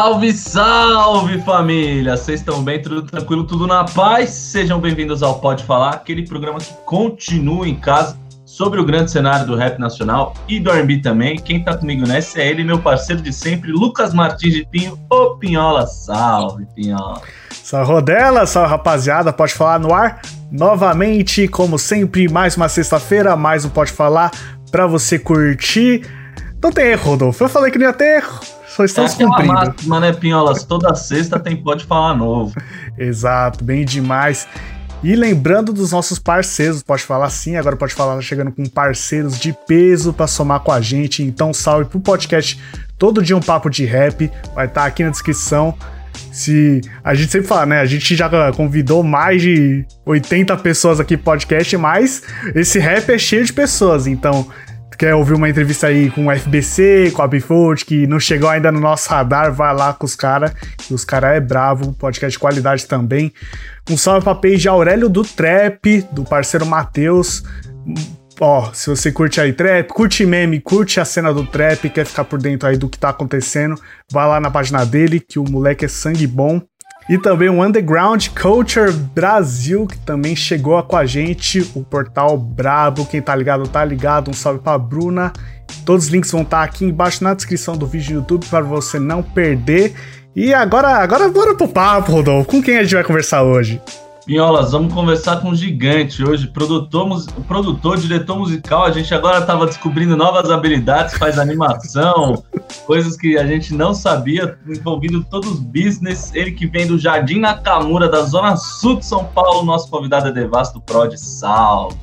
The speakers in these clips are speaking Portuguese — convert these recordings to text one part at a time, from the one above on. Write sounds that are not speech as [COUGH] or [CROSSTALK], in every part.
Salve, salve família! Vocês estão bem? Tudo tranquilo? Tudo na paz? Sejam bem-vindos ao Pode Falar, aquele programa que continua em casa sobre o grande cenário do rap nacional e do R&B também. Quem tá comigo nessa é ele, meu parceiro de sempre, Lucas Martins de Pinho, o Pinhola. Salve, Pinhola! Salve, Rodela! Salve, rapaziada! Pode Falar no ar? Novamente, como sempre, mais uma sexta-feira, mais um Pode Falar pra você curtir. Não tem erro, Rodolfo. Eu falei que não ia ter erro só estamos é cumprindo. máxima, né, Pinholas? Toda sexta tem Pode Falar Novo. Exato, bem demais. E lembrando dos nossos parceiros, pode falar sim, agora pode falar chegando com parceiros de peso para somar com a gente. Então, salve pro podcast Todo Dia um Papo de Rap, vai estar tá aqui na descrição. Se a gente sempre fala, né? A gente já convidou mais de 80 pessoas aqui pro podcast, mas esse rap é cheio de pessoas. Então, quer ouvir uma entrevista aí com o FBC, com a Bifold, que não chegou ainda no nosso radar, vai lá com os caras. Os caras é bravo, podcast de qualidade também. Um salve pra page Aurélio do Trap, do parceiro Matheus. Ó, se você curte aí trap, curte meme, curte a cena do trap, quer ficar por dentro aí do que tá acontecendo, vai lá na página dele, que o moleque é sangue bom. E também o Underground Culture Brasil, que também chegou com a gente, o portal Brabo. Quem tá ligado, tá ligado. Um salve pra Bruna. Todos os links vão estar tá aqui embaixo na descrição do vídeo do YouTube para você não perder. E agora, agora bora pro papo, Rodolfo. Com quem a gente vai conversar hoje? Pinholas, vamos conversar com um gigante hoje, produtor, produtor, diretor musical. A gente agora estava descobrindo novas habilidades, faz animação, [LAUGHS] coisas que a gente não sabia, envolvendo todos os business. Ele que vem do Jardim Nakamura, da Zona Sul de São Paulo, nosso convidado é Devasto Prod. Salve!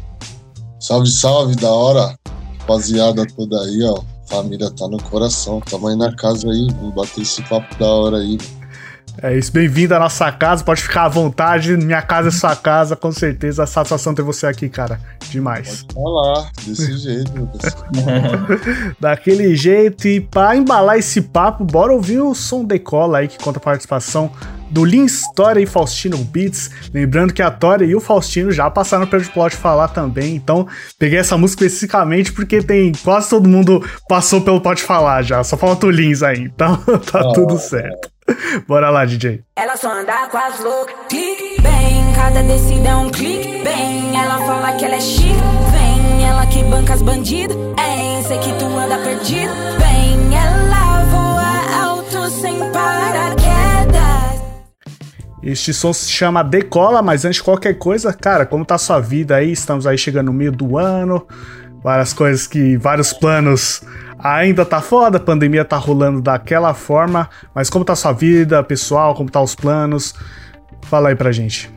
Salve, salve, da hora! Rapaziada toda aí, ó. Família tá no coração. Tamo aí na casa aí, vamos bater esse papo da hora aí. É isso, bem-vindo à nossa casa, pode ficar à vontade, minha casa é sua casa, com certeza. A satisfação ter você aqui, cara. Demais. Pode falar, desse [LAUGHS] jeito. [LAUGHS] Daquele jeito, e pra embalar esse papo, bora ouvir o som decola aí que conta a participação do Lin Story e Faustino Beats. Lembrando que a Tória e o Faustino já passaram pelo plot falar também. Então, peguei essa música especificamente porque tem quase todo mundo passou pelo Pode Falar já. Só falta o Lins aí. Então, [LAUGHS] tá oh, tudo certo. Bora lá, DJ. Ela só anda com as loucas. Bem, cada é um clique. Bem, ela fala que ela é chique. Vem, ela que banca as bandidas. É, sei que tu anda perdido. Bem, ela voa alto sem paraquedas. Este som se chama Decola, mas antes de qualquer coisa, cara, como tá a sua vida aí? Estamos aí chegando no meio do ano várias coisas que. vários planos ainda tá foda, a pandemia tá rolando daquela forma, mas como tá sua vida pessoal, como tá os planos? Fala aí pra gente.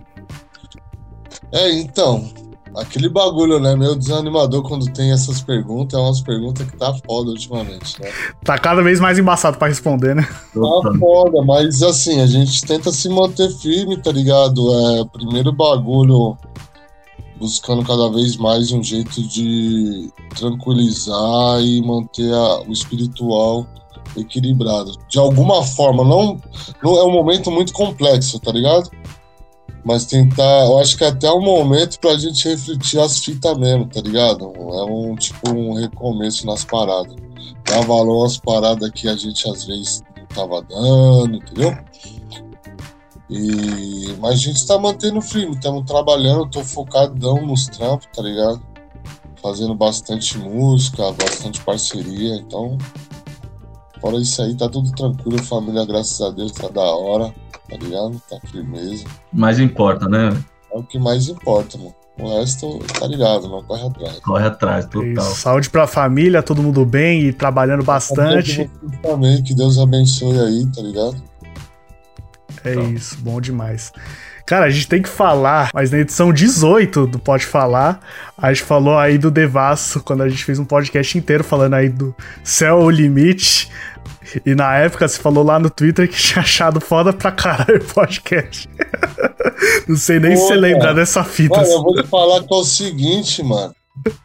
É, então, aquele bagulho, né? Meio desanimador quando tem essas perguntas, é umas perguntas que tá foda ultimamente, né? Tá cada vez mais embaçado para responder, né? Tá foda, mas assim, a gente tenta se manter firme, tá ligado? É, primeiro bagulho buscando cada vez mais um jeito de tranquilizar e manter a, o espiritual equilibrado. De alguma forma, não, não é um momento muito complexo, tá ligado? Mas tentar, eu acho que é até um momento pra gente refletir as fitas mesmo, tá ligado? É um tipo um recomeço nas paradas. Dar valor às paradas que a gente às vezes não tava dando, entendeu? E, mas a gente tá mantendo firme, estamos trabalhando, tô focadão nos trampos, tá ligado? Fazendo bastante música, bastante parceria, então. Fora isso aí, tá tudo tranquilo, família, graças a Deus, tá da hora, tá ligado? Tá firmeza. Mais importa, né? É o que mais importa, mano. O resto, tá ligado, não corre atrás. Corre atrás, total. E saúde pra família, todo mundo bem e trabalhando bastante. Também, que Deus abençoe aí, tá ligado? É então. isso, bom demais. Cara, a gente tem que falar, mas na edição 18 do Pode Falar, a gente falou aí do Devasso, quando a gente fez um podcast inteiro falando aí do Céu o Limite. E na época você falou lá no Twitter que [LAUGHS] tinha achado foda pra caralho o podcast. [LAUGHS] Não sei nem Pô, se você lembra dessa fita. Mano, eu vou te falar que é o seguinte, mano.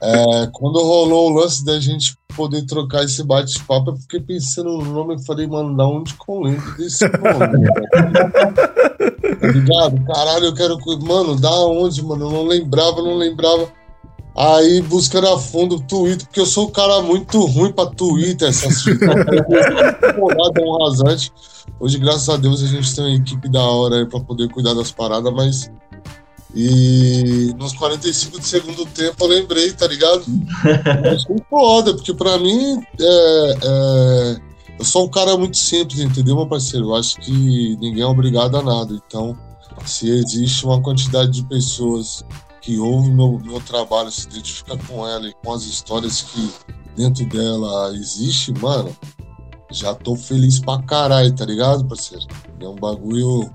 É, quando rolou o lance da gente poder trocar esse bate-papo, eu fiquei pensando no nome e falei, mano, da onde que eu lembro desse nome? tá ligado? Caralho, eu quero. Mano, da onde, mano? Eu não lembrava, não lembrava. Aí buscando a fundo o Twitter, porque eu sou um cara muito ruim pra Twitter, essas fitas. um rasante. Hoje, graças a Deus, a gente tem uma equipe da hora aí pra poder cuidar das paradas, mas. E nos 45 de segundo tempo eu lembrei, tá ligado? [LAUGHS] Mas foi foda, porque pra mim é, é, eu sou um cara muito simples, entendeu, meu parceiro? Eu acho que ninguém é obrigado a nada. Então, se existe uma quantidade de pessoas que ouve meu, meu trabalho, se identifica com ela e com as histórias que dentro dela existe, mano, já tô feliz pra caralho, tá ligado, parceiro? É um bagulho.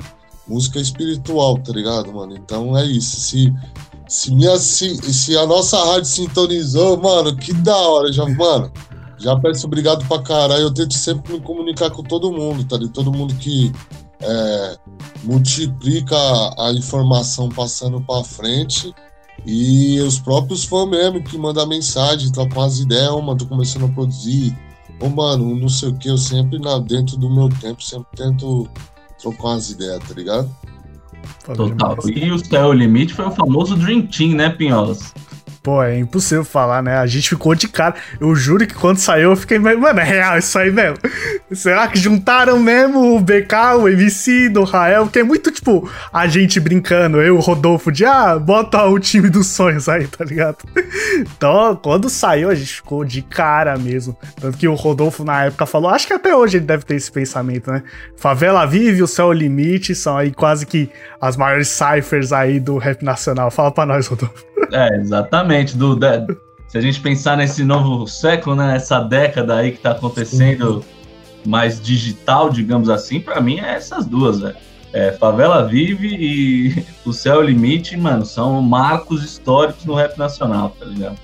Música espiritual, tá ligado, mano? Então é isso. Se, se, minha, se, se a nossa rádio sintonizou, mano, que da hora. Já, mano, já peço obrigado pra caralho. Eu tento sempre me comunicar com todo mundo, tá ligado? Todo mundo que é, multiplica a informação passando para frente e os próprios fãs mesmo que mandam mensagem, trocam as ideias, oh, mano, tô começando a produzir, ô oh, mano, não sei o que, eu sempre na, dentro do meu tempo, sempre tento trocar as ideias, tá ligado? Total. E o Céu Limite foi o famoso Dream Team, né, Pinholas? Pô, é impossível falar, né? A gente ficou de cara. Eu juro que quando saiu eu fiquei, mano, é real isso aí mesmo. Será que juntaram mesmo o BK, o MC do Rael? Que é muito tipo a gente brincando, eu, o Rodolfo, de ah, bota o time dos sonhos aí, tá ligado? [LAUGHS] Então, quando saiu, a gente ficou de cara mesmo. Tanto que o Rodolfo na época falou, acho que até hoje ele deve ter esse pensamento, né? Favela Vive, o Céu Limite são aí quase que as maiores ciphers aí do rap nacional. Fala pra nós, Rodolfo. É, exatamente. Do, da, se a gente pensar nesse novo século, né, década aí que está acontecendo mais digital, digamos assim, para mim é essas duas, velho. É, Favela Vive e O Céu é Limite, mano, são marcos históricos no rap nacional, tá ligado?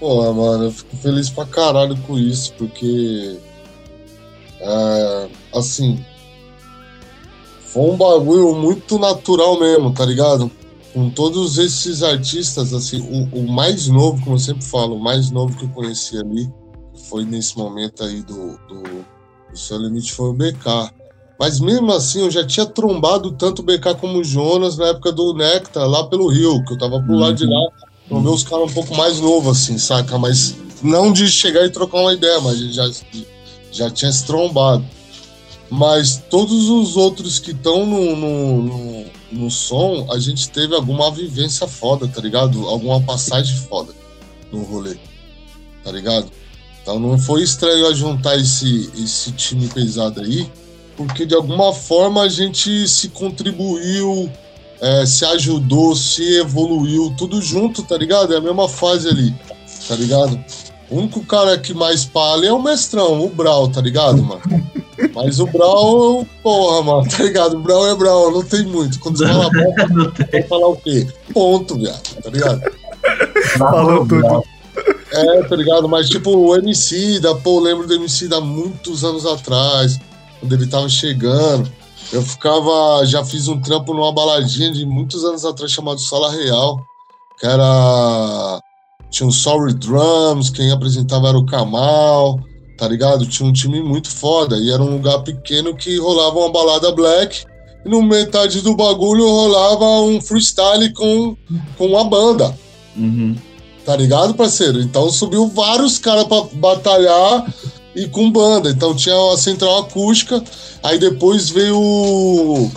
Pô, mano, eu fico feliz pra caralho com isso, porque. É, assim. Foi um bagulho muito natural mesmo, tá ligado? Com todos esses artistas, assim, o, o, mais novo, como eu sempre falo, o mais novo que eu conheci ali, foi nesse momento aí do, do, do Seu Limite, foi o BK. Mas mesmo assim, eu já tinha trombado tanto o BK como o Jonas na época do Nectar, lá pelo Rio, que eu tava por lá de lá, trombei os caras um pouco mais novos, assim, saca? Mas não de chegar e trocar uma ideia, mas já, já tinha se trombado. Mas todos os outros que estão no, no, no no som, a gente teve alguma vivência foda, tá ligado? Alguma passagem foda no rolê, tá ligado? Então não foi estranho a juntar esse, esse time pesado aí, porque de alguma forma a gente se contribuiu, é, se ajudou, se evoluiu, tudo junto, tá ligado? É a mesma fase ali, tá ligado? O único cara que mais palha é o mestrão, o Brau, tá ligado, mano? Mas o Brau, porra, mano, tá ligado? O Brau é Brau, não tem muito. Quando você fala bosta, vai falar o quê? Ponto, viado, tá ligado? Falou tudo. É, tá ligado? Mas tipo, o MC da, pô, eu lembro do MC da muitos anos atrás, quando ele tava chegando. Eu ficava, já fiz um trampo numa baladinha de muitos anos atrás chamado Sala Real, que era tinha o Sorry Drums, quem apresentava era o Kamal, tá ligado? Tinha um time muito foda e era um lugar pequeno que rolava uma balada black e no metade do bagulho rolava um freestyle com, com a banda. Uhum. Tá ligado, parceiro? Então subiu vários caras pra batalhar e com banda. Então tinha a central acústica, aí depois veio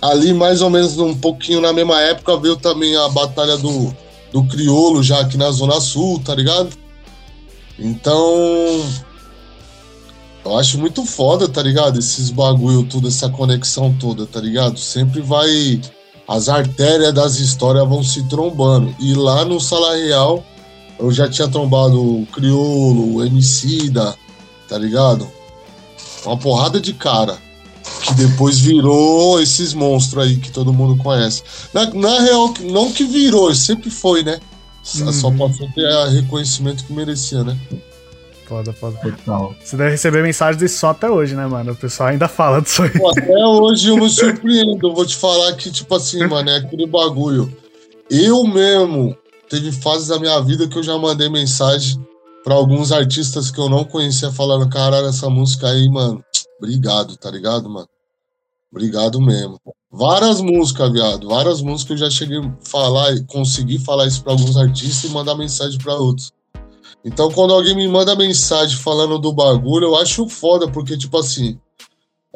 ali mais ou menos um pouquinho na mesma época veio também a batalha do do criolo já aqui na Zona Sul, tá ligado? Então. Eu acho muito foda, tá ligado? Esses bagulho, tudo, essa conexão toda, tá ligado? Sempre vai. As artérias das histórias vão se trombando. E lá no Sala Real, eu já tinha trombado o Criolo, o Emicida, tá ligado? Uma porrada de cara que depois virou esses monstros aí que todo mundo conhece. Na, na real, não que virou, sempre foi, né? Uhum. Só passou ter reconhecimento que merecia, né? Foda, foda. Total. Você deve receber mensagem desse som até hoje, né, mano? O pessoal ainda fala disso aí. Pô, até hoje eu me surpreendo. Eu vou te falar que, tipo assim, mano, é aquele bagulho. Eu mesmo, teve fases da minha vida que eu já mandei mensagem pra alguns artistas que eu não conhecia falando, caralho, essa música aí, mano, obrigado, tá ligado, mano? Obrigado mesmo. Várias músicas, viado. Várias músicas eu já cheguei a falar, consegui falar isso pra alguns artistas e mandar mensagem pra outros. Então, quando alguém me manda mensagem falando do bagulho, eu acho foda, porque, tipo assim,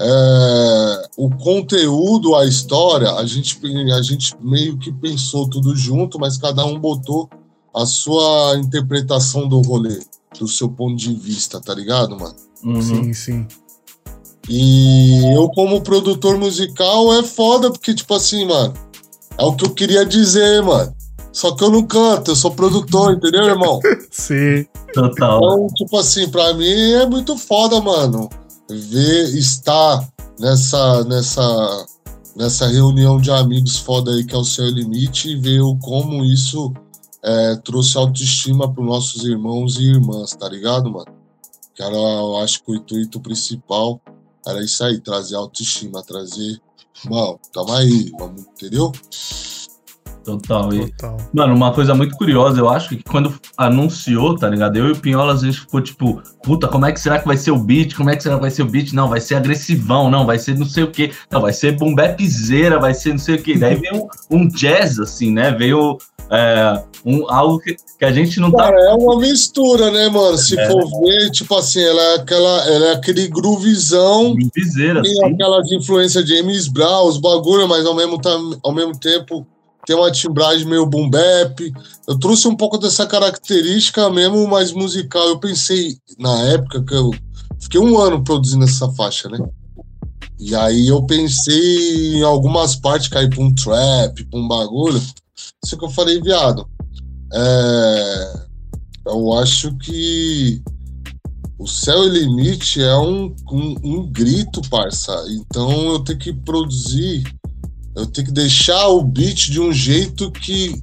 é, o conteúdo, a história, a gente, a gente meio que pensou tudo junto, mas cada um botou a sua interpretação do rolê, do seu ponto de vista, tá ligado, mano? Uhum. Sim, sim. E eu, como produtor musical, é foda, porque, tipo assim, mano, é o que eu queria dizer, mano. Só que eu não canto, eu sou produtor, entendeu, irmão? [LAUGHS] Sim. Total. Então, tipo assim, pra mim é muito foda, mano. Ver, estar nessa, nessa, nessa reunião de amigos foda aí que é o Céu Limite e ver o como isso é, trouxe autoestima pros nossos irmãos e irmãs, tá ligado, mano? Que era, eu acho que o intuito principal era isso aí, trazer autoestima, trazer. Mano, tamo aí, vamos, entendeu? Total. E, Total. Mano, uma coisa muito curiosa, eu acho que quando anunciou, tá ligado? Eu e o Pinhola, a gente ficou tipo, puta, como é que será que vai ser o beat? Como é que será que vai ser o beat? Não, vai ser agressivão, não, vai ser não sei o quê. Não, vai ser bombepzeira, vai ser não sei o quê. Daí veio um, um jazz, assim, né? Veio é, um, algo que, que a gente não tá. Cara, é uma mistura, né, mano? Se É. for ver, tipo assim, ela é, aquela, ela é aquele groovizão, Bombepzeira, tem assim. aquelas influências de James Brown, os bagulho, mas ao mesmo, ao mesmo tempo tem uma timbragem meio boom bap. Eu trouxe um pouco dessa característica mesmo, mais musical. Eu pensei, na época, que eu fiquei um ano produzindo essa faixa, né? E aí eu pensei em algumas partes cair pra um trap, pra um bagulho. Isso que eu falei, viado. É, eu acho que o céu e limite é um, um, um grito, parça. Então eu tenho que produzir, eu tenho que deixar o beat de um jeito que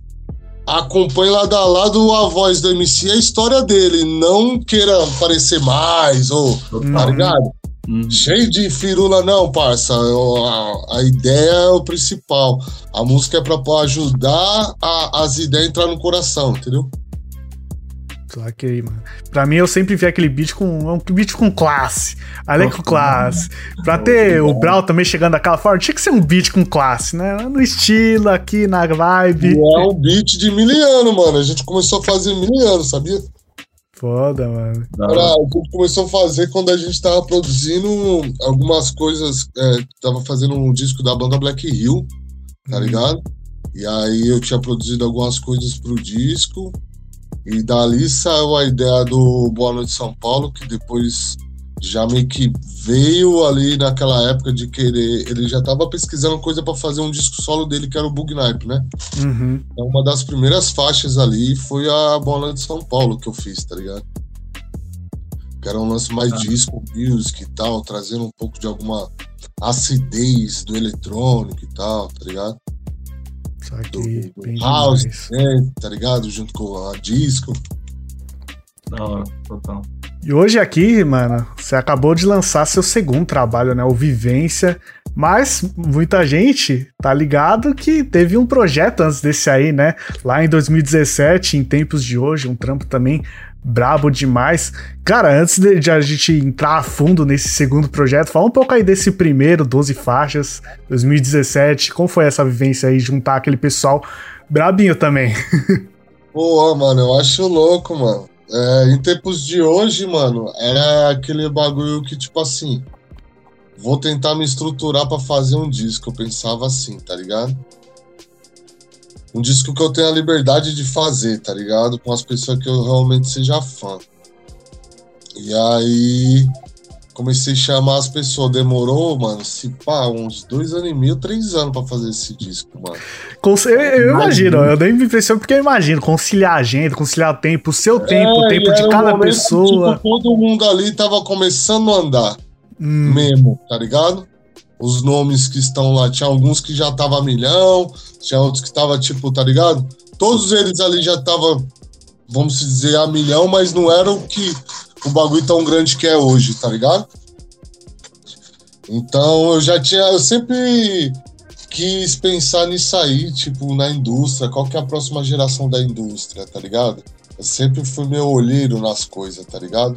acompanhe lado a lado a voz do MC e a história dele. Não queira aparecer mais, ou tá ligado? Uhum. Cheio de firula, não, parça. Eu- A, a ideia é o principal. A música é pra pra ajudar a- as ideias a entrar no coração, entendeu? Saquei, mano. Pra mim, eu sempre vi aquele beat com. é um beat com classe. Ali com classe. Pra ter o Brau também chegando daquela forma, tinha que ser um beat com classe, né? No estilo, aqui, na E vibe. é um beat de miliano, mano. A gente começou a fazer miliano, sabia? Foda, mano. Era, a gente começou a fazer quando a gente tava produzindo algumas coisas. É, tava fazendo um disco da banda Black Hill, tá Hum. ligado? E aí eu tinha produzido algumas coisas pro disco. E dali saiu a ideia do Boa Noite São Paulo, que depois já meio que veio ali naquela época de querer. Ele já tava pesquisando coisa pra fazer um disco solo dele, que era o Bug Nipe, né? Uhum. Então, uma das primeiras faixas ali foi a Bola de São Paulo que eu fiz, tá ligado? Que era um lance mais Ah. disco, music e tal, trazendo um pouco de alguma acidez do eletrônico e tal, tá ligado? Do, Saquei. do Bem house, né, tá ligado? Junto com a disco. Da hora, total. E hoje aqui, mano, você acabou de lançar seu segundo trabalho, né? O Vivência. Mas muita gente tá ligado que teve um projeto antes desse aí, né? Lá em 2017, em tempos de hoje, um trampo também brabo demais. Cara, antes de, de a gente entrar a fundo nesse segundo projeto, fala um pouco aí desse primeiro, 12 faixas, 2017. Como foi essa vivência aí, juntar aquele pessoal brabinho também? [LAUGHS] Pô, mano, eu acho louco, mano. É, em tempos de hoje, mano, é aquele bagulho que, tipo assim, vou tentar me estruturar pra fazer um disco. Eu pensava assim, tá ligado? Um disco que eu tenha a liberdade de fazer, tá ligado? Com as pessoas que eu realmente seja fã. E aí comecei a chamar as pessoas. Demorou, mano, se pá, uns dois anos e meio, três anos pra fazer esse disco, mano. Eu, eu imagino, eu nem me impressiono porque eu imagino conciliar a agenda, conciliar o tempo, o seu tempo, o É, tempo e de era um cada momento que, pessoa. tipo, todo mundo ali tava começando a andar Hum, mesmo, tá ligado? Os nomes que estão lá, tinha alguns que já tava milhão, tinha outros que tava tipo, tá ligado? Todos eles ali já tava, vamos dizer, a milhão, mas não era o que o bagulho tão grande que é hoje, tá ligado? Então eu já tinha, eu sempre quis pensar nisso aí, tipo, na indústria, qual que é a próxima geração da indústria, tá ligado? Eu sempre fui meio olheiro nas coisas, tá ligado?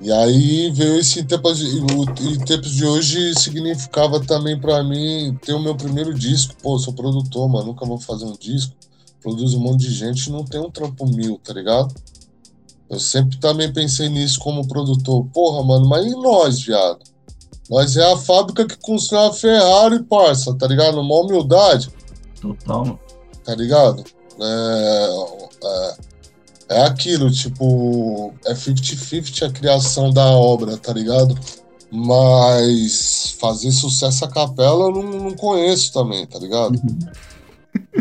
E aí veio esse em tempos de, em tempos de hoje significava também para mim ter o meu primeiro disco. Pô, sou produtor, mano, nunca vou fazer um disco. Produz um monte de gente, não tem um trampo mil, tá ligado? Eu sempre também pensei nisso como produtor. Porra, mano, mas e nós, viado? Nós é a fábrica que constrói a Ferrari, parça, tá ligado? Uma humildade. Total, mano. Tá ligado? É, é, é aquilo, tipo, é 50-50 a criação da obra, tá ligado? Mas fazer sucesso a capela eu não, não conheço também, tá ligado? [LAUGHS]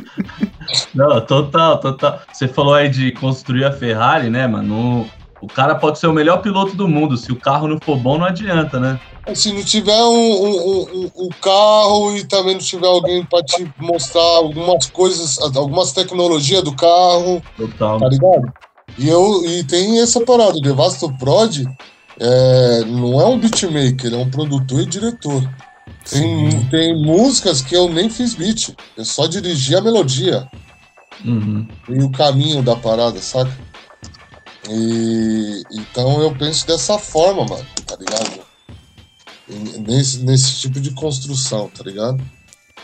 Não, total, total. Você falou aí de construir a Ferrari, né, mano? O cara pode ser o melhor piloto do mundo. Se o carro não for bom, não adianta, né? Se não tiver um, um, um, um carro e também não tiver alguém para te mostrar algumas coisas, algumas tecnologias do carro, Total. tá ligado? E, eu, e tem essa parada, o Devasto Prod é, não é um beatmaker, ele é um produtor e diretor. Tem, tem músicas que eu nem fiz beat, eu só dirigi a melodia Uhum. e o caminho da parada, saca? E então eu penso dessa forma, mano, tá ligado? Nesse, nesse tipo de construção, tá ligado?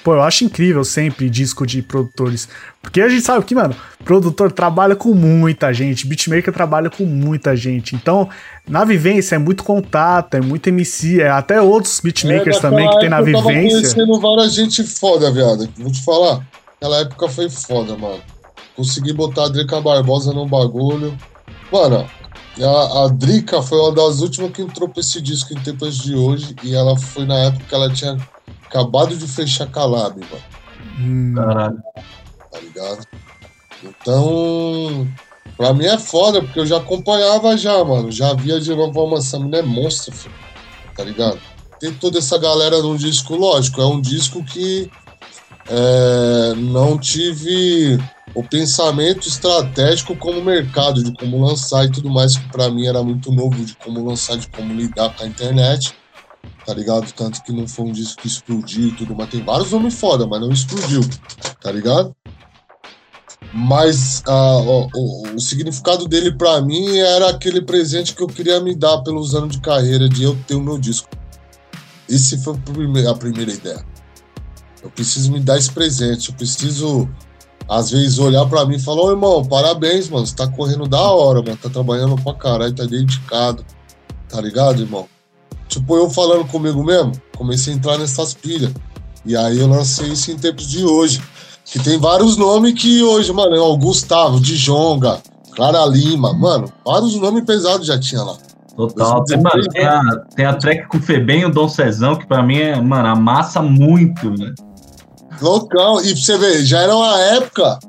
Pô, eu acho incrível sempre disco de produtores. Porque a gente sabe que, mano, produtor trabalha com muita gente, beatmaker trabalha com muita gente. Então, na vivência é muito contato, é muito MC, é até outros beatmakers É, também que tem na época Eu tava vivência. conhecendo várias gente foda, viado. Vou te falar. Aquela época foi foda, mano. Consegui botar a Drica Barbosa no bagulho. Mano, a, a Drica foi uma das últimas que entrou pra esse disco em tempos de hoje. E ela foi na época que ela tinha acabado de fechar Calab, mano. Hum, Caralho. Tá ligado? Então, pra mim é foda, porque eu já acompanhava já, mano. Já via de uma forma, essa mulher é monstro, filho. Tá ligado? Tem toda essa galera num disco, lógico, é um disco que é, não tive o pensamento estratégico como mercado, de como lançar e tudo mais, que pra mim era muito novo, de como lançar, de como lidar com a internet, tá ligado? Tanto que não foi um disco que explodiu e tudo, mas tem vários nomes foda, mas não explodiu, tá ligado? Mas ah, o, o- o significado dele pra mim era aquele presente que eu queria me dar pelos anos de carreira, de eu ter o meu disco. Esse foi a primeira ideia. Eu preciso me dar esse presente, eu preciso, às vezes, olhar pra mim e falar: Ô irmão, parabéns, mano, você tá correndo da hora, mano, tá trabalhando pra caralho, tá dedicado, tá ligado, irmão? Tipo, eu falando comigo mesmo, comecei a entrar nessas pilhas. E aí eu lancei isso em tempos de hoje. Que tem vários nomes que hoje, mano, é o Gustavo, Dijonga, Clara Lima, mano, vários nomes pesados já tinha lá. Total. Tem, mano, tem, a, tem a track com o Febem e o Dom Cezão, que pra mim é, mano, amassa muito, né? Loucão. E pra você ver, já era uma época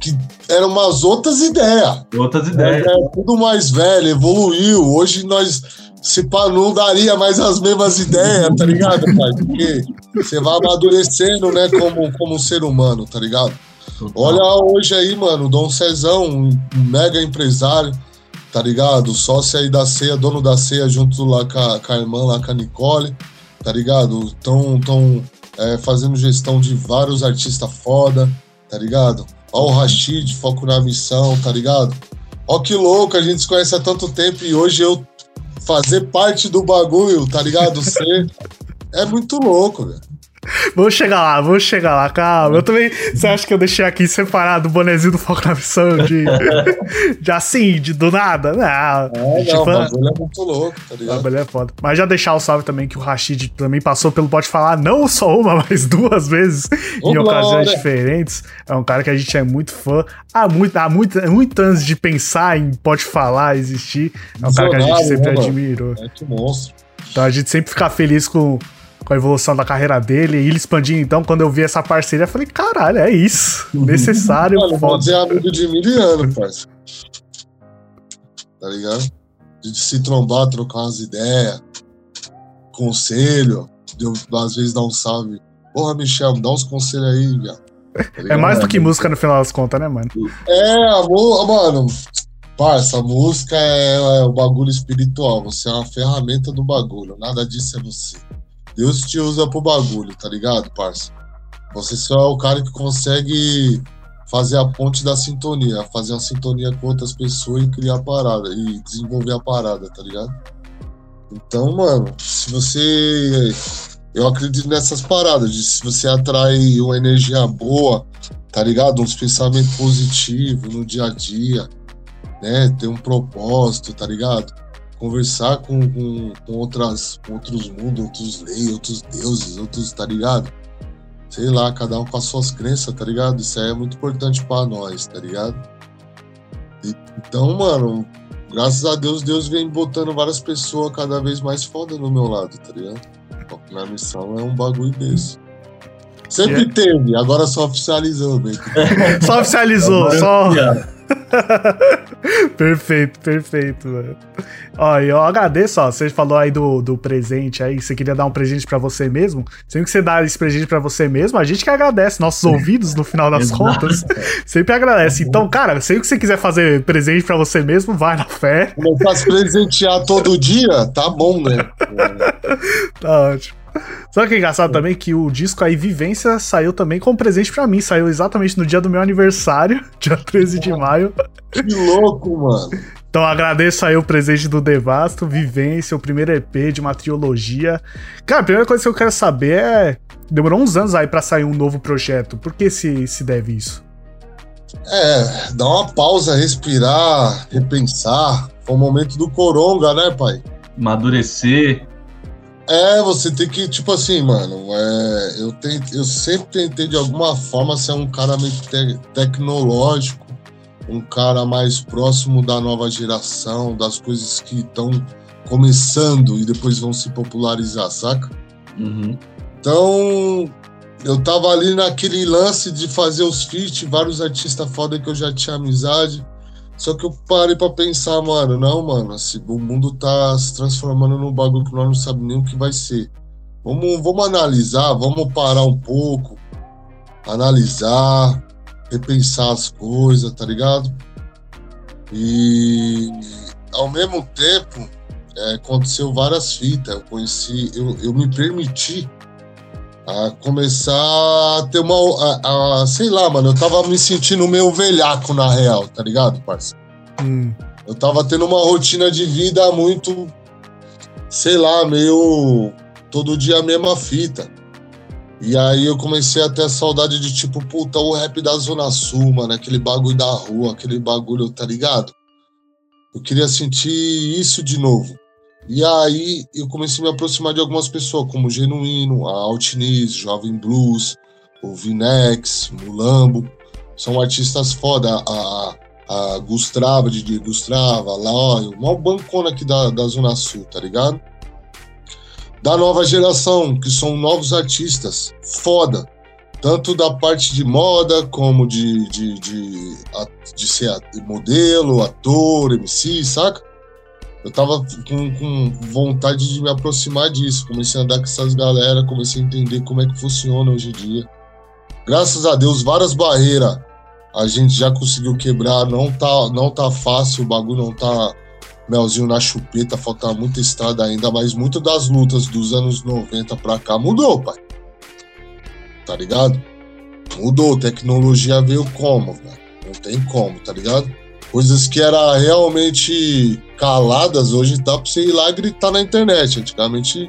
que eram umas outras ideias. Outras ideias. é tudo mais velho, evoluiu. Hoje nós, se pá, não daria mais as mesmas ideias, tá ligado, pai? Porque você vai amadurecendo, né, como, como um ser humano, tá ligado? Olha hoje aí, mano, o Dom Cezão, um mega empresário, tá ligado? Sócio aí da ceia, dono da ceia, junto lá com a, com a irmã, lá com a Nicole, tá ligado? Estão tão, é, fazendo gestão de vários artistas foda, tá ligado? Ó o Rashid, foco na missão, tá ligado? Ó que louco, a gente se conhece há tanto tempo e hoje eu fazer parte do bagulho, tá ligado? Ser. [LAUGHS] É muito louco, velho. Vamos chegar lá, vamos chegar lá, calma. Eu também. Você acha que eu deixei aqui separado o bonezinho do Foco na Missão de. de assim, de do nada? Não. É, gente, não, o é muito louco, tá ligado? ele é foda. Mas já deixar o salve também que o Rashid também passou pelo Pode Falar, não só uma, [LAUGHS] mas duas vezes Ô, em ocasiões glória! diferentes. É um cara que a gente é muito fã. Há muito, há muito, muito antes de pensar em Pode Falar existir. É um cara que a gente sempre né, admirou. É que monstro. Então a gente sempre fica feliz com, com a evolução da carreira dele. E ele expandindo, então, quando eu vi essa parceria, eu falei, caralho, é isso. Necessário, Mano, foda. pode ser amigo de mil anos, parceiro. Tá ligado? De se trombar, trocar umas ideias, conselho, de eu, às vezes dar um salve. Porra, Michel, me dá uns conselhos aí, viado. Tá É mais do que música no final das contas, né, mano? É, amor, mano. Parça, a música é, é o bagulho espiritual. Você é uma ferramenta do bagulho. Nada disso é você. Deus te usa pro bagulho, tá ligado, parça? Você só é o cara que consegue fazer a ponte da sintonia, fazer uma sintonia com outras pessoas e criar a parada, e desenvolver a parada, tá ligado? Então, mano, se você. Eu acredito nessas paradas, de se você atrai uma energia boa, tá ligado? Uns pensamentos positivos no dia a dia, né? Ter um propósito, tá ligado? Conversar com, com, com outras, com outros mundos, outros leis, outros deuses, outros, tá ligado? Sei lá, cada um com as suas crenças, tá ligado? Isso aí é muito importante para nós, tá ligado? E, então, mano, graças a Deus, Deus vem botando várias pessoas cada vez mais foda no meu lado, tá ligado? Minha missão é um bagulho desse. Sempre yeah. teve, agora só oficializou, velho. [LAUGHS] só oficializou, só. [LAUGHS] [LAUGHS] perfeito, perfeito, mano. Ó, e eu agradeço, ó, você falou aí do, do presente aí, você queria dar um presente para você mesmo. Sempre que você dá esse presente para você mesmo, a gente que agradece, nossos ouvidos, no final das [LAUGHS] contas, sempre agradece. Então, cara, sempre que você quiser fazer presente para você mesmo, vai na fé. Não faz presentear todo dia, tá bom, né? [LAUGHS] tá ótimo. Sabe o que é engraçado é. também? Que o disco aí, Vivência, saiu também como presente para mim. Saiu exatamente no dia do meu aniversário, [LAUGHS] dia 13 de maio. Que louco, mano. Então agradeço aí o presente do Devasto, Vivência, o primeiro EP de uma trilogia. Cara, a primeira coisa que eu quero saber é. Demorou uns anos aí para sair um novo projeto. Por que se, se deve isso? É, dar uma pausa, respirar, repensar. Foi o momento do Coronga, né, pai? Amadurecer. É, você tem que, tipo assim, mano, é, eu, tente, eu sempre tentei de alguma forma ser um cara meio te tecnológico, um cara mais próximo da nova geração, das coisas que estão começando e depois vão se popularizar, saca? Uhum. Então, eu tava ali naquele lance de fazer os feats, vários artistas foda que eu já tinha amizade. Só que eu parei pra pensar, mano, não, mano, assim, o mundo tá se transformando num bagulho que nós não sabemos nem o que vai ser. Vamos, vamos analisar, vamos parar um pouco, analisar, repensar as coisas, tá ligado? E ao mesmo tempo, é, aconteceu várias fitas. Eu conheci, eu, eu me permiti a começar a ter uma. A, a, sei lá, mano, eu tava me sentindo meio velhaco na real, tá ligado, parça? Hum. Eu tava tendo uma rotina de vida muito. Sei lá, meio. Todo dia a mesma fita. E aí eu comecei a ter a saudade de tipo, puta, o rap da Zona Sul, mano, aquele bagulho da rua, aquele bagulho, tá ligado? Eu queria sentir isso de novo. E aí eu comecei a me aproximar de algumas pessoas, como Genuíno, a Altiniz, Jovem Blues, o Vinex, Mulambo. São artistas foda. A, a Gustrava, de Gustrava, lá, ó, uma bancona aqui da, da Zona Sul, tá ligado? Da nova geração, que são novos artistas, foda. Tanto da parte de moda, como de, de, de, de, de ser modelo, ator, MC, saca? Eu tava com, com, vontade de me aproximar disso. Comecei a andar com essas galera, comecei a entender como é que funciona hoje em dia. Graças a Deus, várias barreiras a gente já conseguiu quebrar. Não tá, não tá fácil, o bagulho não tá melzinho na chupeta, falta muita estrada ainda, mas muito das lutas dos anos 90 pra cá mudou, pai. Tá ligado? Mudou, tecnologia veio como, velho? Não tem como, tá ligado? Coisas que era realmente caladas, hoje dá pra você ir lá gritar na internet. Antigamente,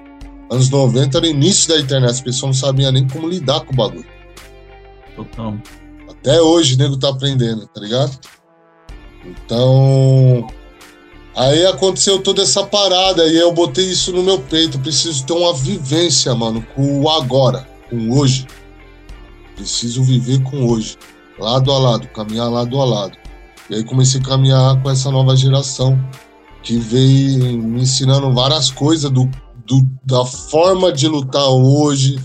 anos 90 era o início da internet, as pessoas não sabiam nem como lidar com o bagulho. Total. Até hoje o nego tá aprendendo, tá ligado? Então. Aí aconteceu toda essa parada e eu botei isso no meu peito. Preciso ter uma vivência, mano, com o agora, com hoje. Preciso viver com hoje, lado a lado, caminhar lado a lado. E aí comecei a caminhar com essa nova geração que veio me ensinando várias coisas do, do da forma de lutar hoje,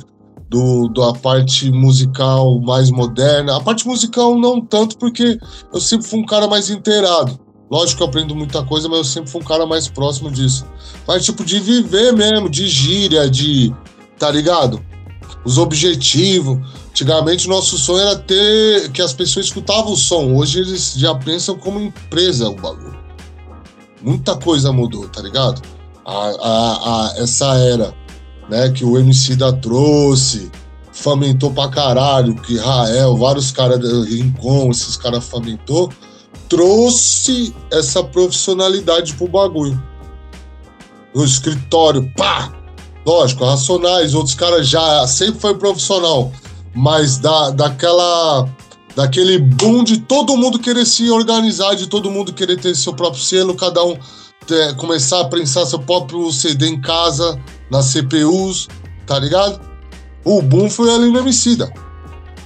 do, da parte musical mais moderna. A parte musical não tanto, porque eu sempre fui um cara mais inteirado. Lógico que eu aprendo muita coisa, mas eu sempre fui um cara mais próximo disso. Mas, tipo, de viver mesmo, de gíria, de. Tá ligado? Os objetivos. Antigamente o nosso sonho era ter que as pessoas escutavam o som. Hoje eles já pensam como empresa o bagulho. Muita coisa mudou, tá ligado? A, a, a, essa era, né, que o MC da trouxe, famentou pra caralho, que Rael, vários caras, Rincon, esses caras famentou, trouxe essa profissionalidade pro bagulho. O escritório, pá! Lógico, Racionais, outros caras já sempre foi profissional, mas da, daquela daquele boom de todo mundo querer se organizar, de todo mundo querer ter seu próprio selo, cada um ter, começar a prensar seu próprio CD em casa, nas CPUs, tá ligado? O boom foi ali no Emicida.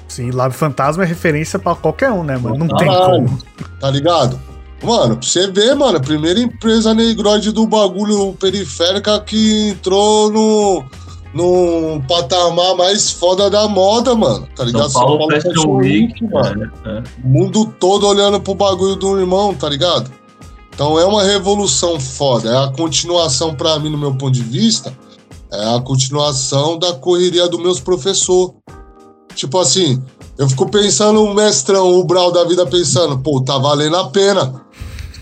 Sim, Lab Fantasma é referência para qualquer um, né, mano? Não tem como. Tá ligado? Mano, pra você ver, mano, a primeira empresa negroide do bagulho periférica que entrou no, no patamar mais foda da moda, mano. Tá ligado? São Paulo, São Paulo Fashion Week, mano. É, é. O mundo todo olhando pro bagulho do irmão, tá ligado? Então é uma revolução foda. É a continuação, para mim, no meu ponto de vista, é a continuação da correria dos meus professores. Tipo assim, eu fico pensando, o mestrão, o Brau da vida, pensando, pô, tá valendo a pena.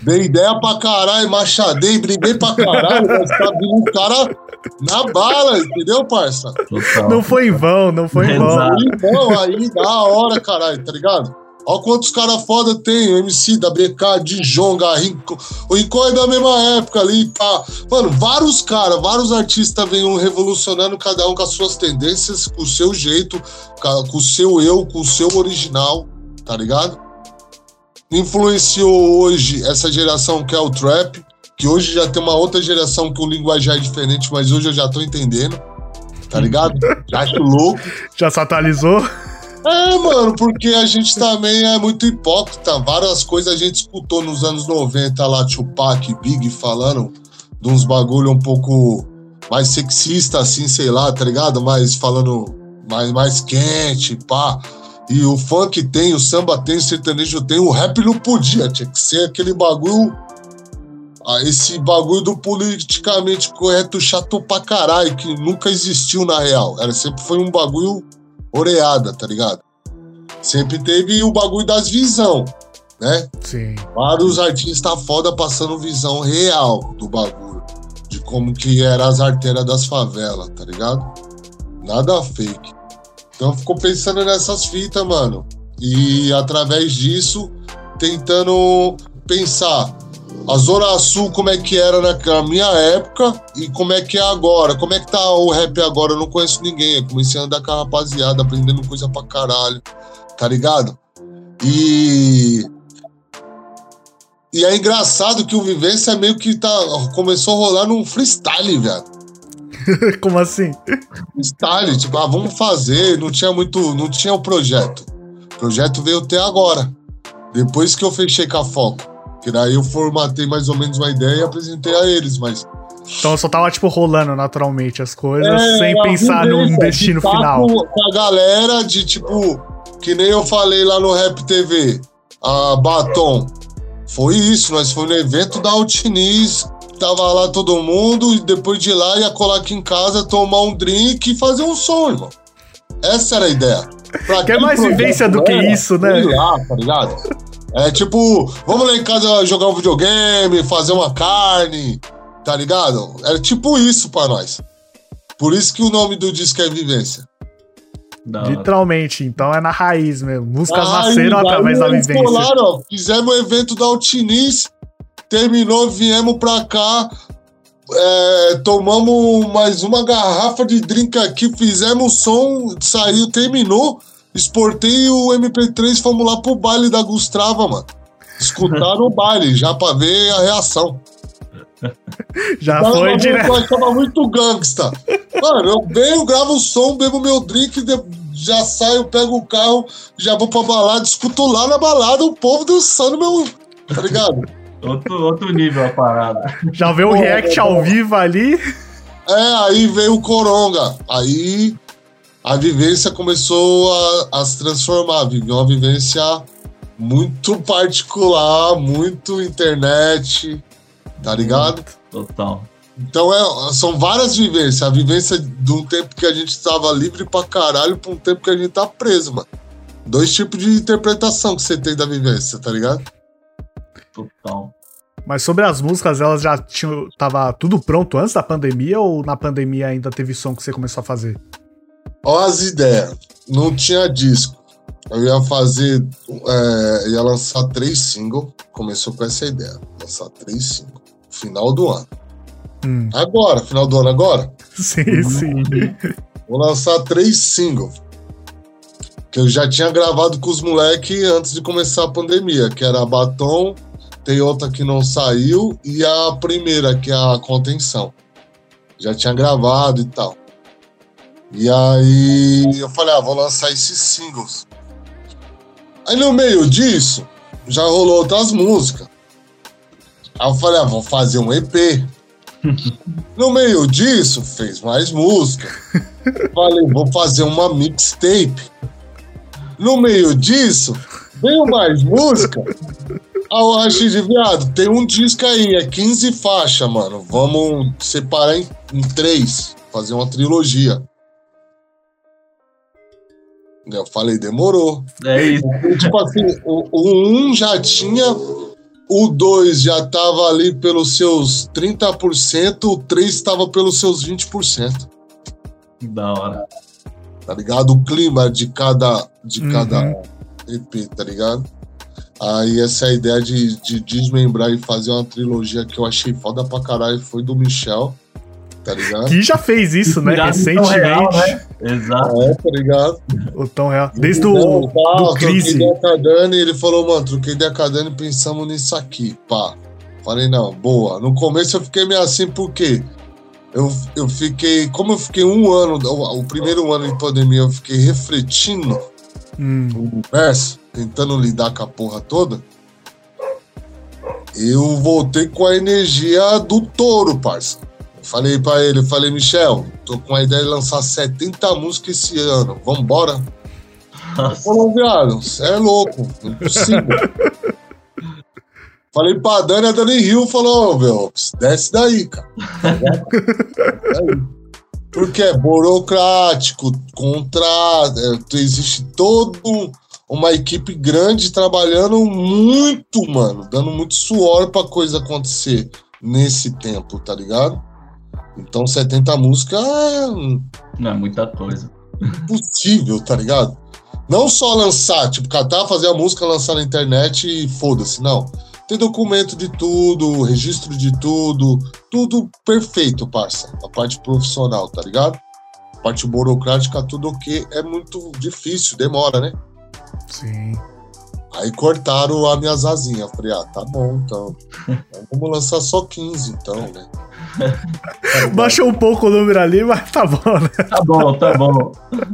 Dei ideia pra caralho, machadei, briguei pra caralho, mas tá vindo o cara na bala, entendeu, parça? Total. Não foi em vão, não foi em vão. Não, então, aí, da hora, caralho, tá ligado? Olha quantos caras foda tem, o MC da BK, Dijonga, Rincon. O Rincon é da mesma época ali, pá. Mano, vários caras, vários artistas vêm revolucionando, cada um com as suas tendências, com o seu jeito, com o seu eu, com o seu original, tá ligado? Influenciou hoje essa geração que é o trap, que hoje já tem uma outra geração que o linguajar é diferente, mas hoje eu já tô entendendo, tá ligado? já acho louco. Já se atualizou? É, mano, porque a gente também é muito hipócrita. Várias coisas a gente escutou nos anos 90 lá, Tupac, Big falando de uns bagulho um pouco mais sexista, assim, sei lá, tá ligado? Mais falando mais, mais quente, pá. E o funk tem, o samba tem, o sertanejo tem, o rap não podia, tinha que ser aquele bagulho. Ah, esse bagulho do politicamente correto chato pra caralho, que nunca existiu na real. Era, sempre foi um bagulho oreada, tá ligado? Sempre teve o bagulho das visão, né? Sim. Vários artistas foda passando visão real do bagulho. De como que era as arteiras das favelas, tá ligado? Nada fake. Então ficou pensando nessas fitas, mano. E através disso, tentando pensar a Zona Sul, como é que era na minha época e como é que é agora. Como é que tá o rap agora? Eu não conheço ninguém. Eu comecei a andar com a rapaziada, aprendendo coisa pra caralho. Tá ligado? E. E é engraçado que o Vivência meio que tá, começou a rolar num freestyle, velho. [LAUGHS] Como assim? Freestyle, tipo, ah, vamos fazer. Não tinha muito. Não tinha o projeto. O projeto veio ter agora. Depois que eu fechei com a Foco. Que daí eu formatei mais ou menos uma ideia e apresentei a eles, mas. Então só tava, tipo, rolando naturalmente as coisas, é, sem pensar no destino de final. Com a galera de, tipo, que nem eu falei lá no Rap TV, a Batom. Foi isso, nós foi no evento da Altiniz, tava lá todo mundo, e depois de lá ia colar aqui em casa, tomar um drink e fazer um som, irmão. Essa era a ideia. Pra Quer mais vivência do que isso, né? Lá, tá ligado? É tipo, vamos lá em casa jogar um videogame, fazer uma carne, tá ligado? É tipo isso pra nós. Por isso que o nome do disco é Vivência. Literalmente, então é na raiz mesmo. Músicas ah, nasceram através da vivência. Falaram, ó, fizemos o um evento da Altiniz, terminou, viemos pra cá, é, tomamos mais uma garrafa de drink aqui, fizemos som, saiu, terminou. Exportei o MP3 fomos lá pro baile da Gustrava, mano. Escutaram o [LAUGHS] baile, já pra ver a reação. [LAUGHS] Já tava foi direto. Muito, tava muito gangsta. Mano, eu venho, gravo o som, bebo meu drink, já saio, pego o carro, já vou pra balada, escuto lá na balada o povo dançando meu. Tá ligado? [LAUGHS] outro, outro nível a parada. Já veio o react ao vivo ali. É, aí veio o Coronga. Aí a vivência começou a, a se transformar, viveu uma vivência muito particular, muito internet, tá ligado? Total. Então é, são várias vivências. A vivência de um tempo que a gente estava livre pra caralho pra um tempo que a gente tá preso, mano. Dois tipos de interpretação que você tem da vivência, tá ligado? Total. Mas sobre as músicas, elas já tinham. Tava tudo pronto antes da pandemia ou na pandemia ainda teve som que você começou a fazer? Ó as ideias. Não tinha disco. Eu ia fazer. É, ia lançar três singles. Começou com essa ideia. Lançar três singles. Final do ano. Hum. Agora, final do ano agora? Sim, sim. Vou lançar três singles. Que eu já tinha gravado com os moleques antes de começar a pandemia, que era Batom, tem outra que não saiu, e a primeira, que é a Contenção. Já tinha gravado e tal. E aí eu falei, ah, vou lançar esses singles. Aí no meio disso, já rolou outras músicas. Aí eu falei, ah, vou fazer um EP. [LAUGHS] No meio disso, fez mais música. [LAUGHS] Falei, vou fazer uma mixtape. No meio disso, veio mais música. Aí eu achei de viado, tem um disco aí, é 15 faixas, mano. Vamos separar em, em três, fazer uma trilogia. Eu falei, demorou. É isso. Tipo assim, o, o um já tinha, o dois já tava ali pelos seus 30%, o três estava pelos seus 20%. Da hora. Tá ligado? O clima de cada, de Uhum. cada EP, tá ligado? Aí essa é ideia de, de desmembrar e fazer uma trilogia que eu achei foda pra caralho foi do Michel, tá ligado? Que já fez isso, né? Recentemente. Real, né? Exato. É, tá ligado? O Tom Real. Desde o pá, do troquei Crise. ele falou, mano, troquei ideia com a Dani, pensamos nisso aqui, pá. Falei, não, boa. No começo eu fiquei meio assim, porque eu, eu fiquei, como eu fiquei um ano, o, o primeiro ano de pandemia, eu fiquei refletindo Hum, o universo, tentando lidar com a porra toda. Eu voltei com a energia do touro, parça. Falei pra ele, falei, Michel, tô com a ideia de lançar 70 músicas esse ano. Vambora? Falou, viado, você é louco, impossível. Falei pra Dani, a Dani Rio falou, ô, meu, desce daí, cara. Desce daí. Porque é burocrático, contrato, é, existe todo um- uma equipe grande trabalhando muito, mano, dando muito suor pra coisa acontecer nesse tempo, tá ligado? Então 70 músicas é Não é muita coisa. impossível, tá ligado? Não só lançar, tipo, catar, fazer a música, lançar na internet e foda-se, não. Tem documento de tudo, registro de tudo, tudo perfeito, parça. A parte profissional, tá ligado? A parte burocrática, tudo o que é muito difícil, demora, né? sim. Aí cortaram as minhas asinhas. Falei, ah, tá bom, então. Então [LAUGHS] Vamos lançar só 15, então, né? [LAUGHS] Baixou um pouco o número ali, mas tá bom, né? Tá bom, tá bom.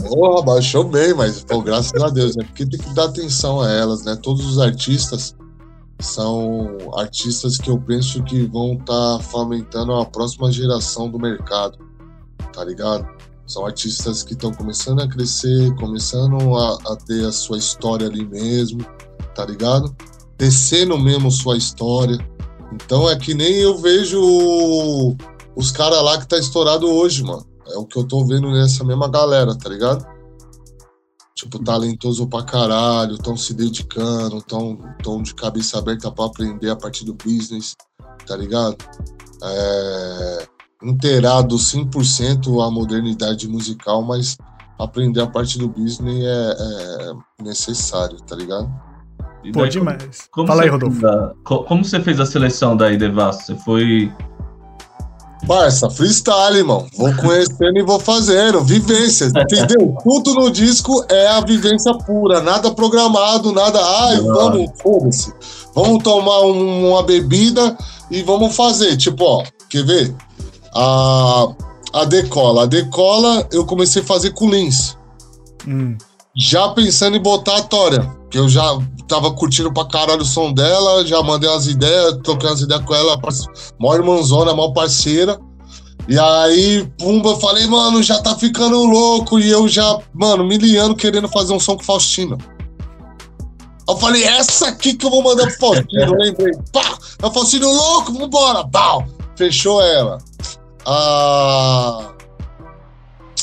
Porra, baixou bem, mas, pô, graças a Deus, né? Porque tem que dar atenção a elas, né? Todos os artistas são artistas que eu penso que vão estar fomentando a próxima geração do mercado, tá ligado? São artistas que estão começando a crescer, começando a, a ter a sua história ali mesmo, tá ligado? Tecendo mesmo sua história. Então é que nem eu vejo os caras lá que tá estourado hoje, mano. É o que eu tô vendo nessa mesma galera, tá ligado? Tipo, talentoso pra caralho, tão se dedicando, tão, tão de cabeça aberta pra aprender a partir do business, tá ligado? É, inteirado 100% a modernidade musical, mas aprender a parte do business é, é necessário, tá ligado? E Pô, daí, demais. como Fala aí, Rodolfo. a- como você fez a seleção daí, Devas? Você foi. Parça, freestyle, irmão. Vou conhecendo e vou fazendo. Vivência, entendeu? [LAUGHS] Tudo no disco é a vivência pura, nada programado, nada. Ai, vamos, foda-se. Vamos tomar um- uma bebida e vamos fazer. Tipo, ó, quer ver? A, a decola. A decola eu comecei a fazer com Lins. Hum, Já pensando em botar a Tória. Que eu já tava curtindo pra caralho o som dela, já mandei umas ideias, troquei umas ideias com ela, mó irmãzona, mó parceira. E aí, pumba, eu falei, mano, já tá ficando louco. E eu já, mano, me liando, querendo fazer um som com Faustino. Eu falei, essa aqui que eu vou mandar pro Faustino, eu lembrei. Pá! É o Faustino louco, vambora! Pau! Fechou ela. A.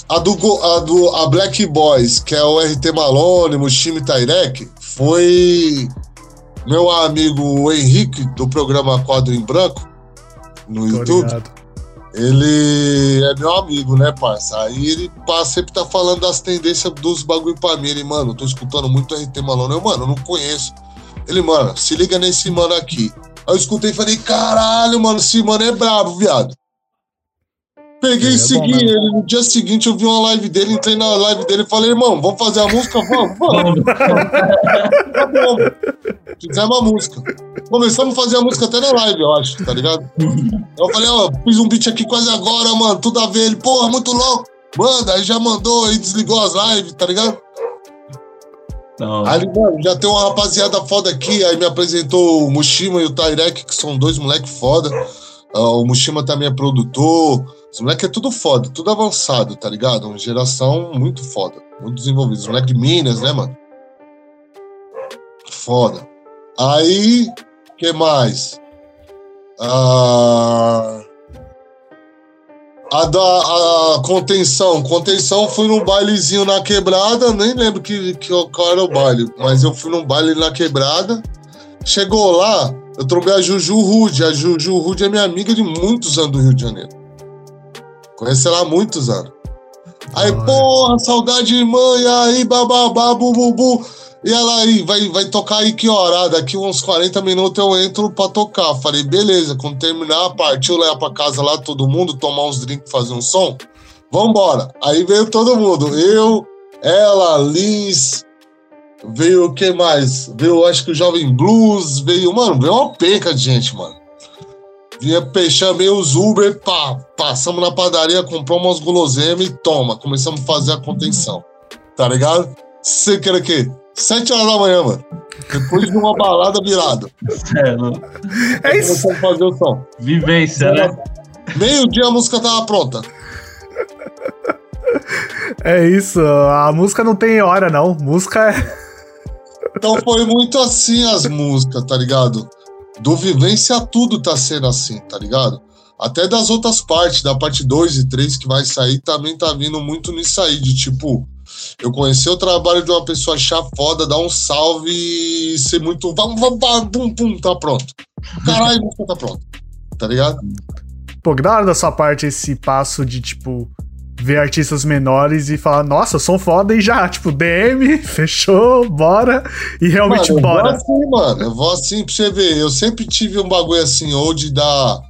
A do, a do a Black Boys, que é o RT Malone, Mushimi Tairek, foi meu amigo Henrique, do programa Quadro em Branco, no Tô YouTube, ligado. ele é meu amigo, né, parça? Aí ele pá, sempre tá falando das tendências dos bagulho pra mim. Ele, mano, eu tô escutando muito RT Malone. Eu, mano, eu não conheço. Ele, mano, se liga nesse mano aqui. Aí eu escutei e falei, caralho, mano, esse mano é brabo, viado. Peguei Ele e é segui bom ele. No dia seguinte eu vi uma live dele, entrei na live dele e falei, irmão, vamos fazer a música? Vamos, vamos. [LAUGHS] Tá bom. Fizemos a música. Começamos a fazer a música até na live, eu acho, tá ligado? Eu falei, ó, fiz um beat aqui quase agora, mano, tudo a ver. Ele, porra, muito louco. Manda, aí já mandou, aí desligou as lives, tá ligado? Não, Aí, mano, já tem uma rapaziada foda aqui, aí me apresentou o Mushima e o Tairek, que são dois moleque foda. Ah, o Mushima também é produtor. Os moleque é tudo foda, tudo avançado, tá ligado? Uma geração muito foda, muito desenvolvida. Os moleque de Minas, né, mano? Foda. Aí, que mais? Ah, a da a contenção. Contenção, fui num bailezinho na quebrada, nem lembro que, que, qual era o baile, mas eu fui num baile na quebrada. Chegou lá, eu trombei a Juju Rude. A Juju Rude é minha amiga de muitos anos do Rio de Janeiro. Conheci ela há muitos anos. Aí, hora. porra, saudade, irmã, e aí, bababá, bububu. E ela aí, vai, vai tocar aí que hora? Ah, Daqui uns 40 minutos eu entro pra tocar. Falei, beleza, quando terminar, partiu lá pra casa lá, todo mundo, tomar uns drinks, fazer um som. Vambora. Aí veio todo mundo. Eu, ela, Liz, veio o que mais? Veio, acho que o Jovem Blues, veio, mano, veio uma penca de gente, mano. Vinha, pe- chamei os Uber, pá, passamos na padaria, compramos umas guloseimas e toma, começamos a fazer a contenção. Tá ligado? Você quer o quê? Sete horas da manhã, mano. Depois de uma balada virada. é. É isso. Começamos a fazer o som. Vivência, né? Meio-dia a música tava pronta. É isso. A música não tem hora, não. Música é. Então foi muito assim as músicas, tá ligado? Do Vivência tudo tá sendo assim, tá ligado? Até das outras partes, da parte 2 e 3 que vai sair, também tá vindo muito nisso aí, de tipo, eu conhecer o trabalho de uma pessoa achar foda, dar um salve e ser muito. Vamos, vamos, vamos, pum, pum, tá pronto. Caralho, [LAUGHS] tá pronta. Tá ligado? Pô, que da hora da sua parte esse passo de, tipo, ver artistas menores e falar, nossa, som foda e já, tipo, DM, [LAUGHS] fechou, bora. E realmente Mano, eu vou bora. assim, mano. Eu vou assim pra você ver. Eu sempre tive um bagulho assim, ou de dar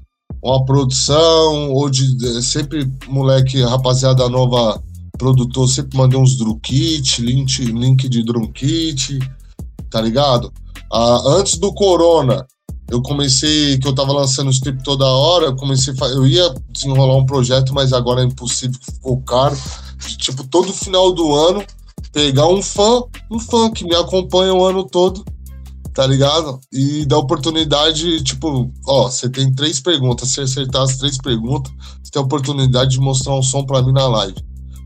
uma produção, ou de. de- Sempre, moleque, rapaziada nova, produtor, sempre mandei uns drum kit, link, link de drum kit, tá ligado? Ah, antes do Corona, eu comecei, que eu tava lançando o script toda hora, eu comecei, eu ia desenrolar um projeto, mas agora é impossível, ficou caro. De, tipo, todo final do ano, pegar um fã, um fã que me acompanha o ano todo, tá ligado? E dar oportunidade, tipo, ó, você tem três perguntas, se acertar as três perguntas, você tem a oportunidade de mostrar um som pra mim na live.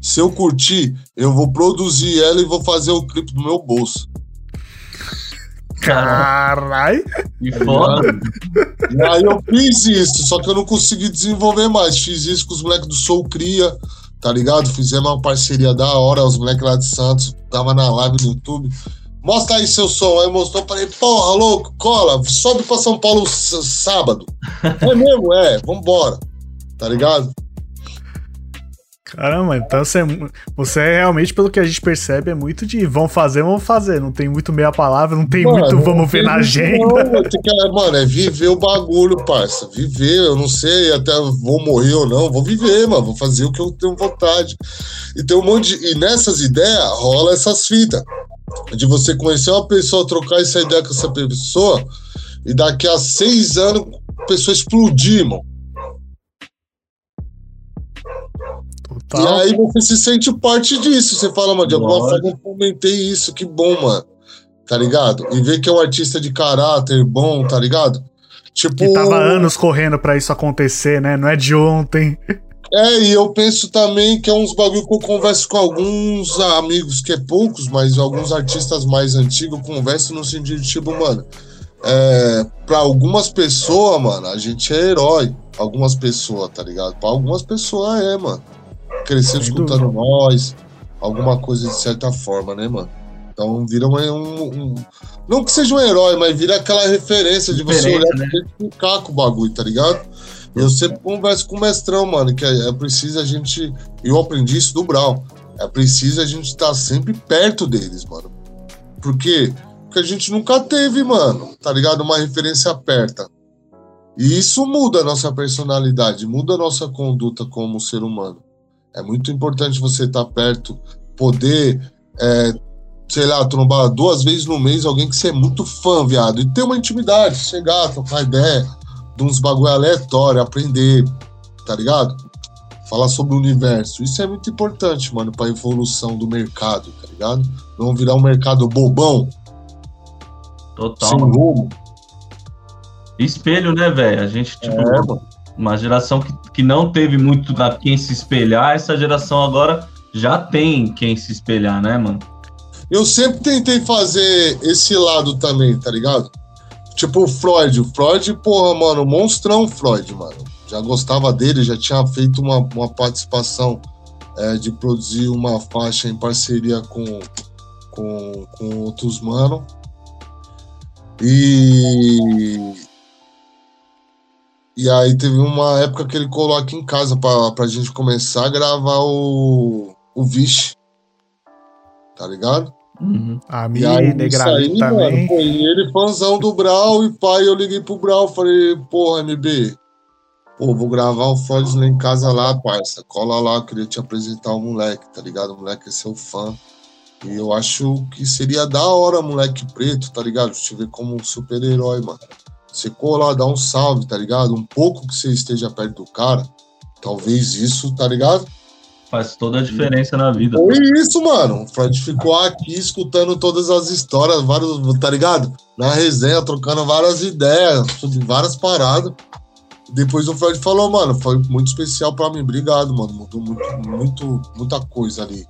Se eu curtir, eu vou produzir ela e vou fazer o clipe do meu bolso. Caralho. E foda. E aí eu fiz isso, só que eu não consegui desenvolver mais. Fiz isso com os moleques do Soul Cria, tá ligado? Fizemos uma parceria da hora, os moleques lá de Santos, tava na live do YouTube. Mostra aí seu som. Aí mostrou, falei, porra, louco, cola, sobe pra São Paulo sábado. É mesmo? É, vambora. Tá ligado? Caramba, então você, é você é realmente, pelo que a gente percebe, é muito de vamos fazer, vamos fazer. Não tem muito meia palavra, não tem muito Mano, vamos ver na agenda. não, mano, é viver o bagulho, parça. Viver, eu não sei até vou morrer ou não. Vou viver, mano. Vou fazer o que eu tenho vontade. E tem um monte de, E nessas ideias rola essas fitas. De você conhecer uma pessoa, trocar essa ideia com essa pessoa, e daqui a seis anos a pessoa explodir, irmão. E aí você se sente parte disso. Você fala, mano, de alguma Lógico. forma eu fomentei isso, que bom, mano. Tá ligado? E ver que é um artista de caráter bom, tá ligado? Tipo. Que tava anos correndo pra isso acontecer, né? Não é de ontem. É, e eu penso também que é uns bagulho que eu converso com alguns amigos, que é poucos, mas alguns artistas mais antigos, eu converso no sentido de, tipo, mano, é, pra algumas pessoas, mano, a gente é herói. Algumas pessoas, tá ligado? Pra algumas pessoas é, mano. Cresceu escutando nós, alguma coisa de certa forma, né, mano? Então vira um, um, um, Não que seja um herói, mas vira aquela referência de você olhar né? e identificar com o bagulho, tá ligado? Eu sempre converso com o mestrão, mano, que é, é preciso a gente. Eu aprendi isso do Brau. É preciso a gente estar tá sempre perto deles, mano. Por quê? Porque a gente nunca teve, mano, tá ligado? Uma referência perto. E isso muda a nossa personalidade, muda a nossa conduta como ser humano. É muito importante você estar tá perto, poder, é, sei lá, trombar duas vezes no mês alguém que você é muito fã, viado, e ter uma intimidade, chegar, trocar ideia de uns bagulho aleatório, aprender, tá ligado? Falar sobre o universo. Isso é muito importante, mano, pra evolução do mercado, tá ligado? Não virar um mercado bobão. Total. Sem rumo. Espelho, né, velho? A gente, tipo, é, uma geração que, que não teve muito a quem se espelhar, essa geração agora já tem quem se espelhar, né, mano? Eu sempre tentei fazer esse lado também, tá ligado? Tipo o Freud. O Freud, porra, mano, monstrão Freud, mano. Já gostava dele, já tinha feito uma, uma participação é, de produzir uma faixa em parceria com, com, com outros mano. E e aí teve uma época que ele colou aqui em casa pra, pra gente começar a gravar o, o Vixe. Tá ligado? Uhum. A Miri, Negrali também. Mano, pô, e ele fãzão do Brau e pai, eu liguei pro Brau falei, porra, MB, pô, vou gravar o Flores lá em casa lá, parça. Cola lá, eu queria te apresentar o moleque, tá ligado? O moleque é seu fã. E eu acho que seria da hora, moleque preto, tá ligado? Te ver como um super-herói, mano. Você colar, dar um salve, tá ligado? Um pouco que você esteja perto do cara, talvez isso, tá ligado? Faz toda a diferença na vida. Foi isso, mano. O Freud ficou aqui escutando todas as histórias, vários, tá ligado? Na resenha, trocando várias ideias sobre várias paradas. Depois o Freud falou, mano, foi muito especial pra mim. Obrigado, mano. Mudou muito, muito, muita coisa ali.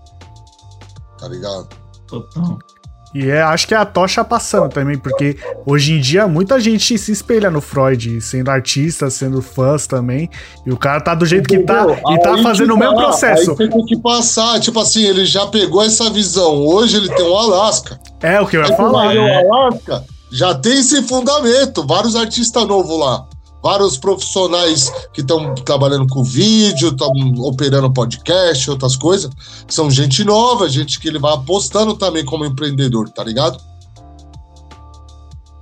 Tá ligado? Total. E é, acho que é a tocha passando também, porque hoje em dia muita gente se espelha no Freud, sendo artista, sendo fãs também. E o cara tá do jeito que tá e tá fazendo o mesmo tá, processo. Aí tem que passar, tipo assim, ele já pegou essa visão. Hoje ele tem o Alasca. É o que eu ia falar. É. O Alasca já tem esse fundamento. Vários artistas novos lá vários profissionais que estão trabalhando com vídeo, estão operando podcast, outras coisas. São gente nova, gente que ele vai apostando também como empreendedor, tá ligado?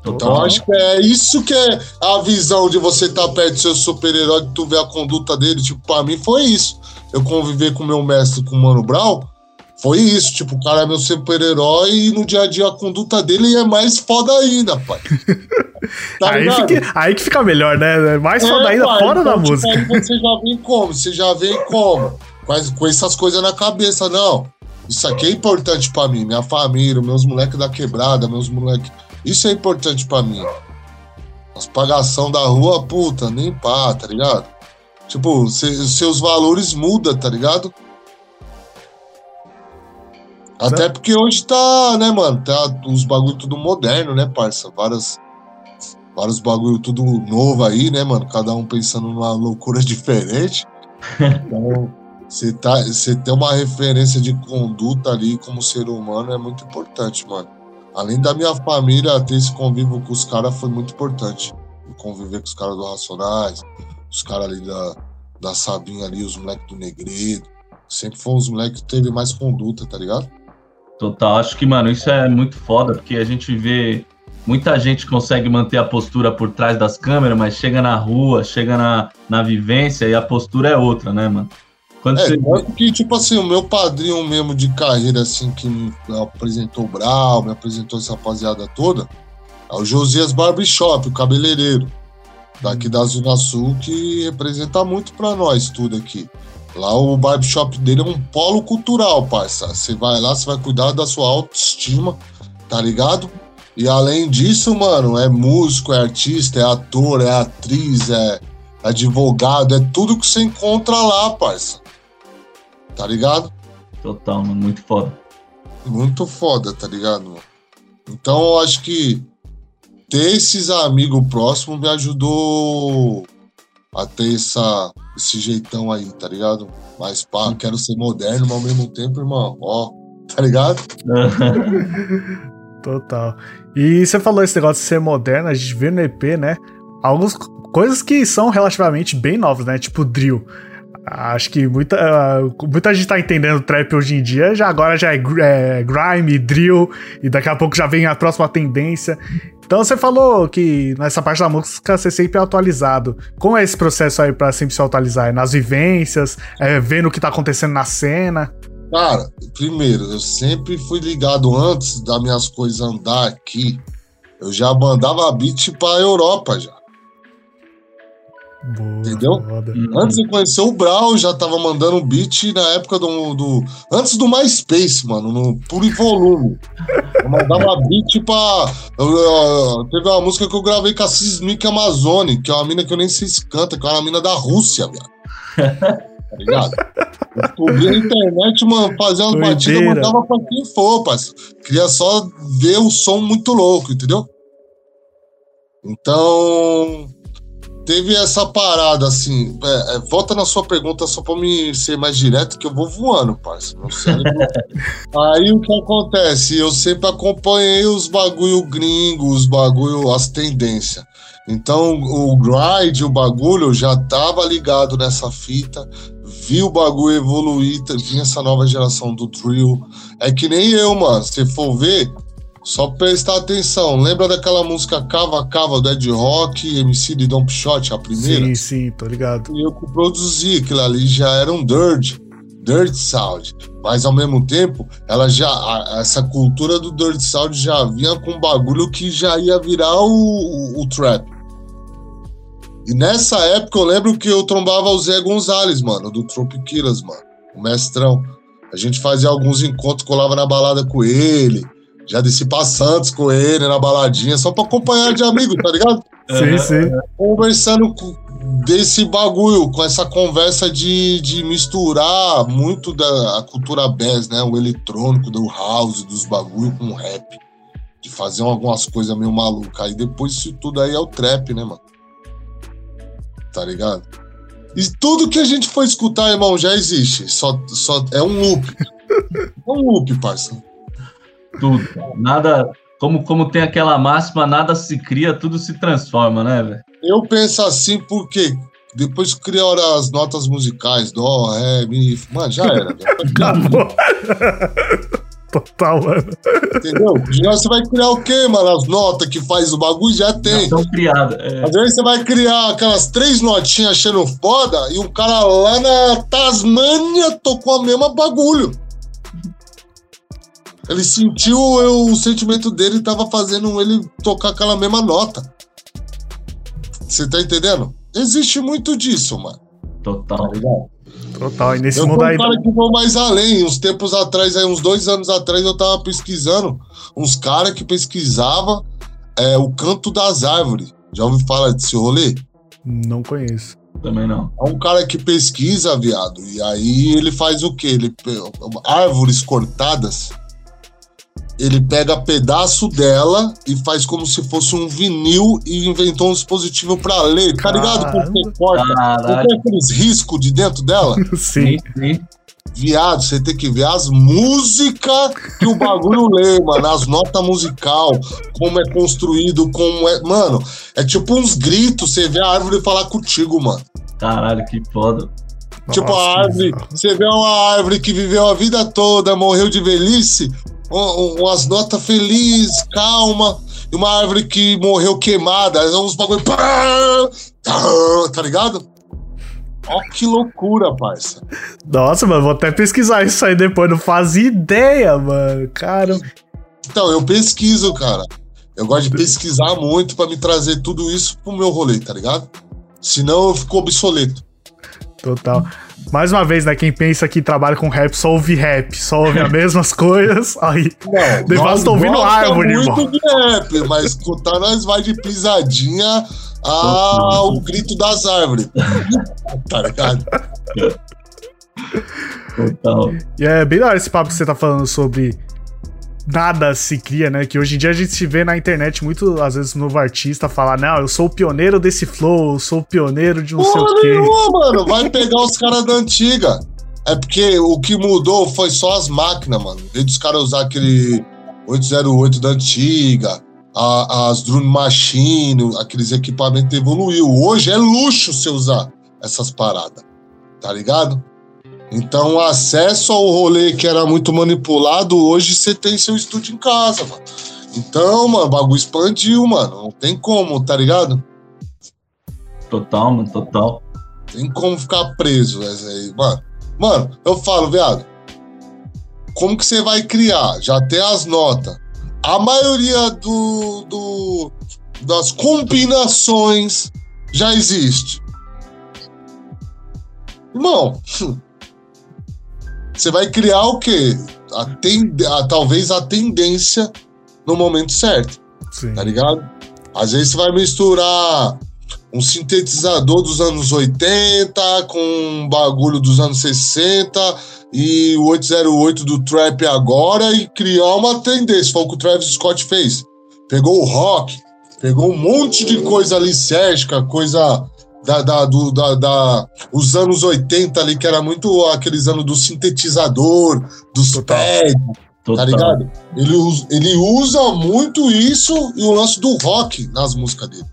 Então acho que é isso que é a visão de você estar tá perto do seu super-herói, que tu vê a conduta dele. Tipo, pra mim foi isso. Eu conviver com meu mestre, com o Mano Brown, foi isso, tipo, o cara é meu super-herói e no dia a dia a conduta dele é mais foda ainda, pai. Tá [LAUGHS] aí, fica, aí, que fica melhor, né? É mais é, foda ainda pai, fora então, da tipo, música. Aí você já vem como? Você já vem como? Com, com essas coisas na cabeça, não. Isso aqui é importante para mim, minha família, meus moleques da quebrada, meus moleques. Isso é importante para mim. As pagação da rua, puta, nem pá, tá ligado? Tipo, se, seus valores mudam, tá ligado? Até porque hoje tá, né, mano, tá os bagulho tudo moderno, né, parça? Várias, vários bagulho tudo novo aí, né, mano? Cada um pensando numa loucura [LAUGHS] diferente. Então, você tá, ter uma referência de conduta ali como ser humano é muito importante, mano. Além da minha família, ter esse convívio com os caras foi muito importante. Conviver com os caras do Racionais, os caras ali da, da Sabinha ali, os moleques do Negredo. Sempre foram os moleques que teve mais conduta, tá ligado? Total, acho que, mano, isso é muito foda, porque a gente vê muita gente consegue manter a postura por trás das câmeras, mas chega na rua, chega na, na vivência e a postura é outra, né, mano? Quando é, você... que, tipo assim, o meu padrinho mesmo de carreira, assim, que me apresentou o Brau, me apresentou essa rapaziada toda, é o Josias Barbershop, o cabeleireiro, daqui da Zona Sul, que representa muito pra nós tudo aqui. Lá o barbershop dele é um polo cultural, parça. Você vai lá, você vai cuidar da sua autoestima, tá ligado? E além disso, mano, é músico, é artista, é ator, é atriz, é advogado, é tudo que você encontra lá, parça. Tá ligado? Total, mano, muito foda. Muito foda, tá ligado, mano? Então eu acho que ter esses amigos próximos me ajudou a ter essa, esse jeitão aí, tá ligado? Mas pá, quero ser moderno, mas ao mesmo tempo, irmão, ó, tá ligado? [LAUGHS] Total. E você falou esse negócio de ser moderno, a gente vê no EP, né? Algumas coisas que são relativamente bem novas, né? Tipo drill. Acho que muita, uh, muita gente tá entendendo trap hoje em dia, já agora já é, é grime, drill, e daqui a pouco já vem a próxima tendência. Então você falou que nessa parte da música você sempre é atualizado. Como é esse processo aí pra sempre se atualizar? É nas vivências, é vendo o que tá acontecendo na cena? Cara, primeiro, eu sempre fui ligado antes das minhas coisas andar aqui. Eu já mandava beat pra Europa já. Boa, Entendeu? foda. Antes de conhecer o Brau, já tava mandando beat na época do. do antes do MySpace, mano, no puro volume. Eu mandava beat pra. eu- eu- teve uma música que eu gravei com a Sismic Amazone, que é uma mina que eu nem sei se canta, que é uma mina da Rússia, viado. Tá ligado? Descobri na internet, mano, fazer umas Doideira. batidas, mandava pra quem for, parceiro. Queria só ver o som muito louco, entendeu? Então teve essa parada, assim. é, é, volta na sua pergunta só pra me ser mais direto, que eu vou voando. Meu cérebro- [LAUGHS] Aí o que acontece? Eu sempre acompanhei os bagulho gringos, os bagulho, as tendências. Então o grind, o bagulho, eu já tava ligado nessa fita, vi o bagulho evoluir, vinha essa nova geração do drill. É que nem eu, mano. Se for ver, só prestar atenção. Lembra daquela música Cava Cava do Ed Rock, MC de Dump Shot, a primeira? Sim, sim, tô ligado. E eu que produzi, aquilo ali já era um dirt, dirt sound. Mas ao mesmo tempo, ela já essa cultura do dirt sound já vinha com um bagulho que já ia virar o, o, o trap. E nessa época eu lembro que eu trombava o Zé Gonzalez, mano, do Tropic Killers, mano, o mestrão. A gente fazia alguns encontros, colava na balada com ele, já desci pra Santos com ele na baladinha, só pra acompanhar de amigo, tá ligado? Sim, sim. conversando com- desse bagulho, com essa conversa de, de misturar muito da a cultura bass, né? O eletrônico, do house, dos bagulho com o rap. De fazer algumas coisas meio malucas. Aí depois isso tudo aí é o trap, né, mano? Tá ligado? E tudo que a gente for escutar, irmão, já existe. Só, só é um loop. É um loop, parça. Tudo. Nada. Como, como tem aquela máxima, nada se cria, tudo se transforma, né, velho? Eu penso assim porque depois que criaram as notas musicais, dó, ré, mi, mano, já era. Acabou. [LAUGHS] Total, mano. Entendeu? Já você vai criar o quê, mano? As notas que faz o bagulho já tem. Estão criadas. É, Às vezes você vai criar aquelas três notinhas achando foda e um cara lá na Tasmânia tocou a mesma bagulho. Ele sentiu o, o sentimento dele tava fazendo ele tocar aquela mesma nota. Você tá entendendo? Existe muito disso, mano. total. Tá? Total. E nesse Eu mundo um aí. cara que vou mais além. Uns tempos atrás, aí, uns dois anos atrás, eu tava pesquisando uns caras que pesquisava é, o canto das árvores. Já ouviu falar desse rolê? Não conheço. Também não. É um cara que pesquisa, viado. E aí ele faz o quê? Ele árvores cortadas. Ele pega pedaço dela e faz como se fosse um vinil e inventou um dispositivo pra ler. Tá ligado? Você corta, Caralho. tem aqueles riscos de dentro dela? [LAUGHS] Sim. Sim. Viado, você tem que ver as músicas que o bagulho [LAUGHS] lê, mano. As notas musical, como é construído, como é. Mano, é tipo uns gritos, você vê a árvore falar contigo, mano. Caralho, que foda. tipo Nossa, a que árvore. Você vê uma árvore que viveu a vida toda, morreu de velhice, umas notas felizes, calma. E uma árvore que morreu queimada, uns bagulho. tá, Tá ligado? Ó, que loucura, parça. Nossa, mano, vou até pesquisar isso aí depois. Não fazia ideia, mano. Cara, Então, eu pesquiso, cara. Eu gosto de pesquisar muito pra me trazer tudo isso pro meu rolê, tá ligado? Senão eu fico obsoleto. total. Mais uma vez, né? Quem pensa que trabalha com rap só ouve rap, só ouve as [LAUGHS] mesmas coisas. Aí, Não, nós tá ouvindo árvore, muito irmão. de rap, mas escutar nós vai de pisadinha ao grito das árvores. [LAUGHS] tá ligado? Total. E é bem da hora esse papo que você tá falando sobre nada se cria, né? Que hoje em dia a gente se vê na internet muito, às vezes, novo artista falar, não, eu sou o pioneiro desse flow, eu sou o pioneiro de não sei o quê. nenhuma, mano. Vai [LAUGHS] pegar os caras da antiga. É porque o que mudou foi só as máquinas, mano. Em vez dos caras usar aquele 808 da antiga, a, as Drone Machine, aqueles equipamentos evoluiu. Hoje é luxo você usar essas paradas, tá ligado? Então, o acesso ao rolê que era muito manipulado, hoje você tem seu estúdio em casa, mano. Então, mano, o bagulho expandiu, mano. Não tem como, tá ligado? Total, mano, total. Tem como ficar preso, aí, mano. Mano, eu falo, viado. Como que você vai criar? Já tem as notas. A maioria do, do das combinações já existe. Irmão, [LAUGHS] você vai criar o quê? A ten, a, talvez a tendência no momento certo. Sim. Tá ligado? Às vezes você vai misturar um sintetizador dos anos 80 com um bagulho dos anos 60 e o 808 do trap agora e criar uma tendência. Foi o que o Travis Scott fez. Pegou o rock, pegou um monte de coisa ali sérgica, coisa da, da, do, da, da, os anos 80 ali, que era muito aqueles anos do sintetizador, dos pads, tá ligado? Ele, ele usa muito isso e o lance do rock nas músicas dele.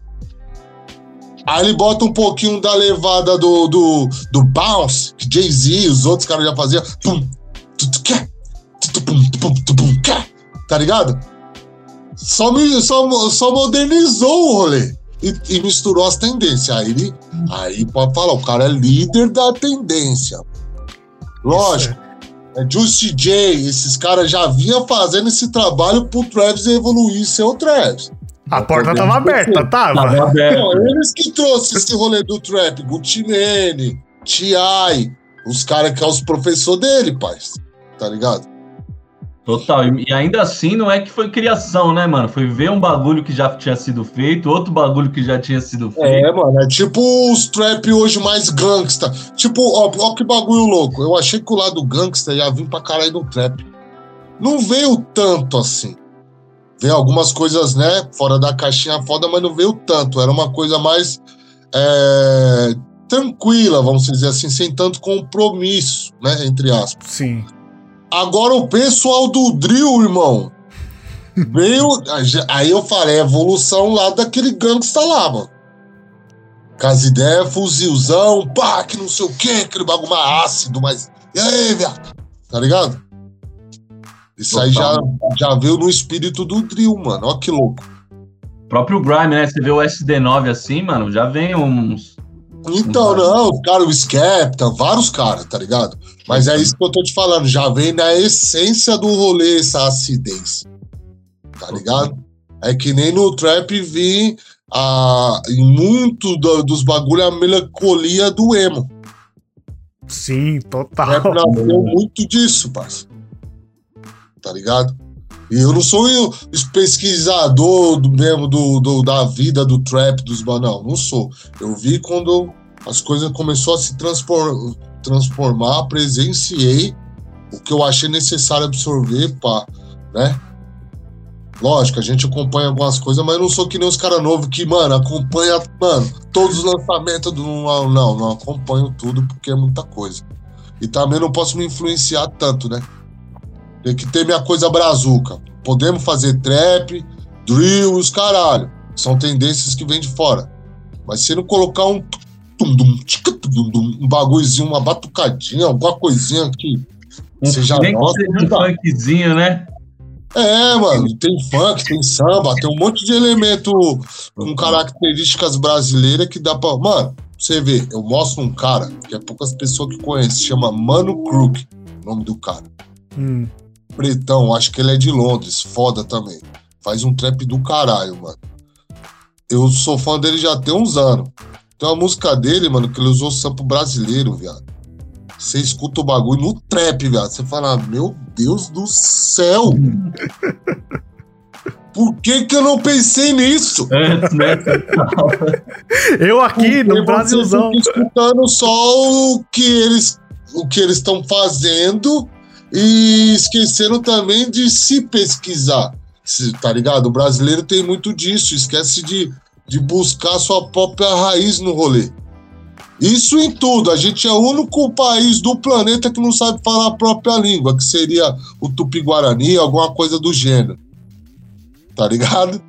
Aí ele bota um pouquinho da levada do, do, do bounce, que Jay-Z e os outros caras já faziam. Tá ligado? Só, só, só modernizou o rolê e, e misturou as tendências. Aí ele aí pode falar, o cara é líder da tendência. Lógico. É Juicy J, esses caras já vinham fazendo esse trabalho pro Travis evoluir ser o Travis. A porta tava aberta, tava. tava aberta. Não, eles que trouxeram esse rolê do trap, Gucci Mane, T.I., os caras que são os professores dele, pai. Tá ligado? Total, e ainda assim não é que foi criação, né, mano? Foi ver um bagulho que já tinha sido feito, outro bagulho que já tinha sido feito. É, mano, é tipo os trap hoje mais gangsta. Tipo, ó, ó que bagulho louco. Eu achei que o lado gangsta ia vir pra caralho do trap. Não veio tanto assim veio algumas coisas, né, fora da caixinha foda, mas não veio tanto. Era uma coisa mais é, tranquila, vamos dizer assim, sem tanto compromisso, né, entre aspas. Sim. Agora o pessoal do drill, irmão, veio. Aí eu falei, evolução lá daquele gangsta lá, mano. Com as ideias, fuzilzão, pá, que não sei o que, aquele bagulho mais ácido, mas. E aí, viado? Tá ligado? Isso aí já, já veio no espírito do drill, mano. Ó que louco. O próprio Grime, né? Você vê o SD9 assim, mano, já vem uns. Então, uns... não, cara, o Skepta, vários caras, tá ligado? Mas é isso que eu tô te falando, já vem na essência do rolê essa acidez. Tá ligado? É que nem no trap vi a, em muito do, dos bagulho a melancolia do emo. Sim, total. O rap nasceu [LAUGHS] muito disso, parceiro tá ligado? E eu não sou eu, pesquisador do mesmo do, do, da vida do trap dos não, não sou. Eu vi quando as coisas começou a se transform, transformar, presenciei o que eu achei necessário absorver para, né? Lógico, a gente acompanha algumas coisas, mas não sou que nem os caras novos que, mano, acompanha, mano, todos os lançamentos do. Não, não, não acompanho tudo porque é muita coisa. E também não posso me influenciar tanto, né? Tem que ter minha coisa brazuca. Podemos fazer trap, drill, os caralho. São tendências que vêm de fora. Mas se não colocar um um bagulhozinho, uma batucadinha, alguma coisinha que um seja nossa. Um funkzinho, né? É, mano, tem funk, tem samba, tem um monte de elemento com características brasileiras que dá pra. Mano, você vê, eu mostro um cara que é poucas pessoas que conhecem, chama Mano Crook, o nome do cara. Hum pretão, acho que ele é de Londres, foda também. Faz um trap do caralho, mano. Eu sou fã dele já tem uns anos. Tem uma música dele, mano, que ele usou sampo brasileiro, viado. Você escuta o bagulho no trap, viado. Você fala, meu Deus do céu! [LAUGHS] Por que, que eu não pensei nisso? Né? eu aqui Porque no Brasilzão. escutando só o que eles o que eles estão fazendo e esqueceram também de se pesquisar, tá ligado? O brasileiro tem muito disso, esquece de, de buscar sua própria raiz no rolê. Isso em tudo. A gente é o único país do planeta que não sabe falar a própria língua, que seria o tupi-guarani, alguma coisa do gênero. Tá ligado?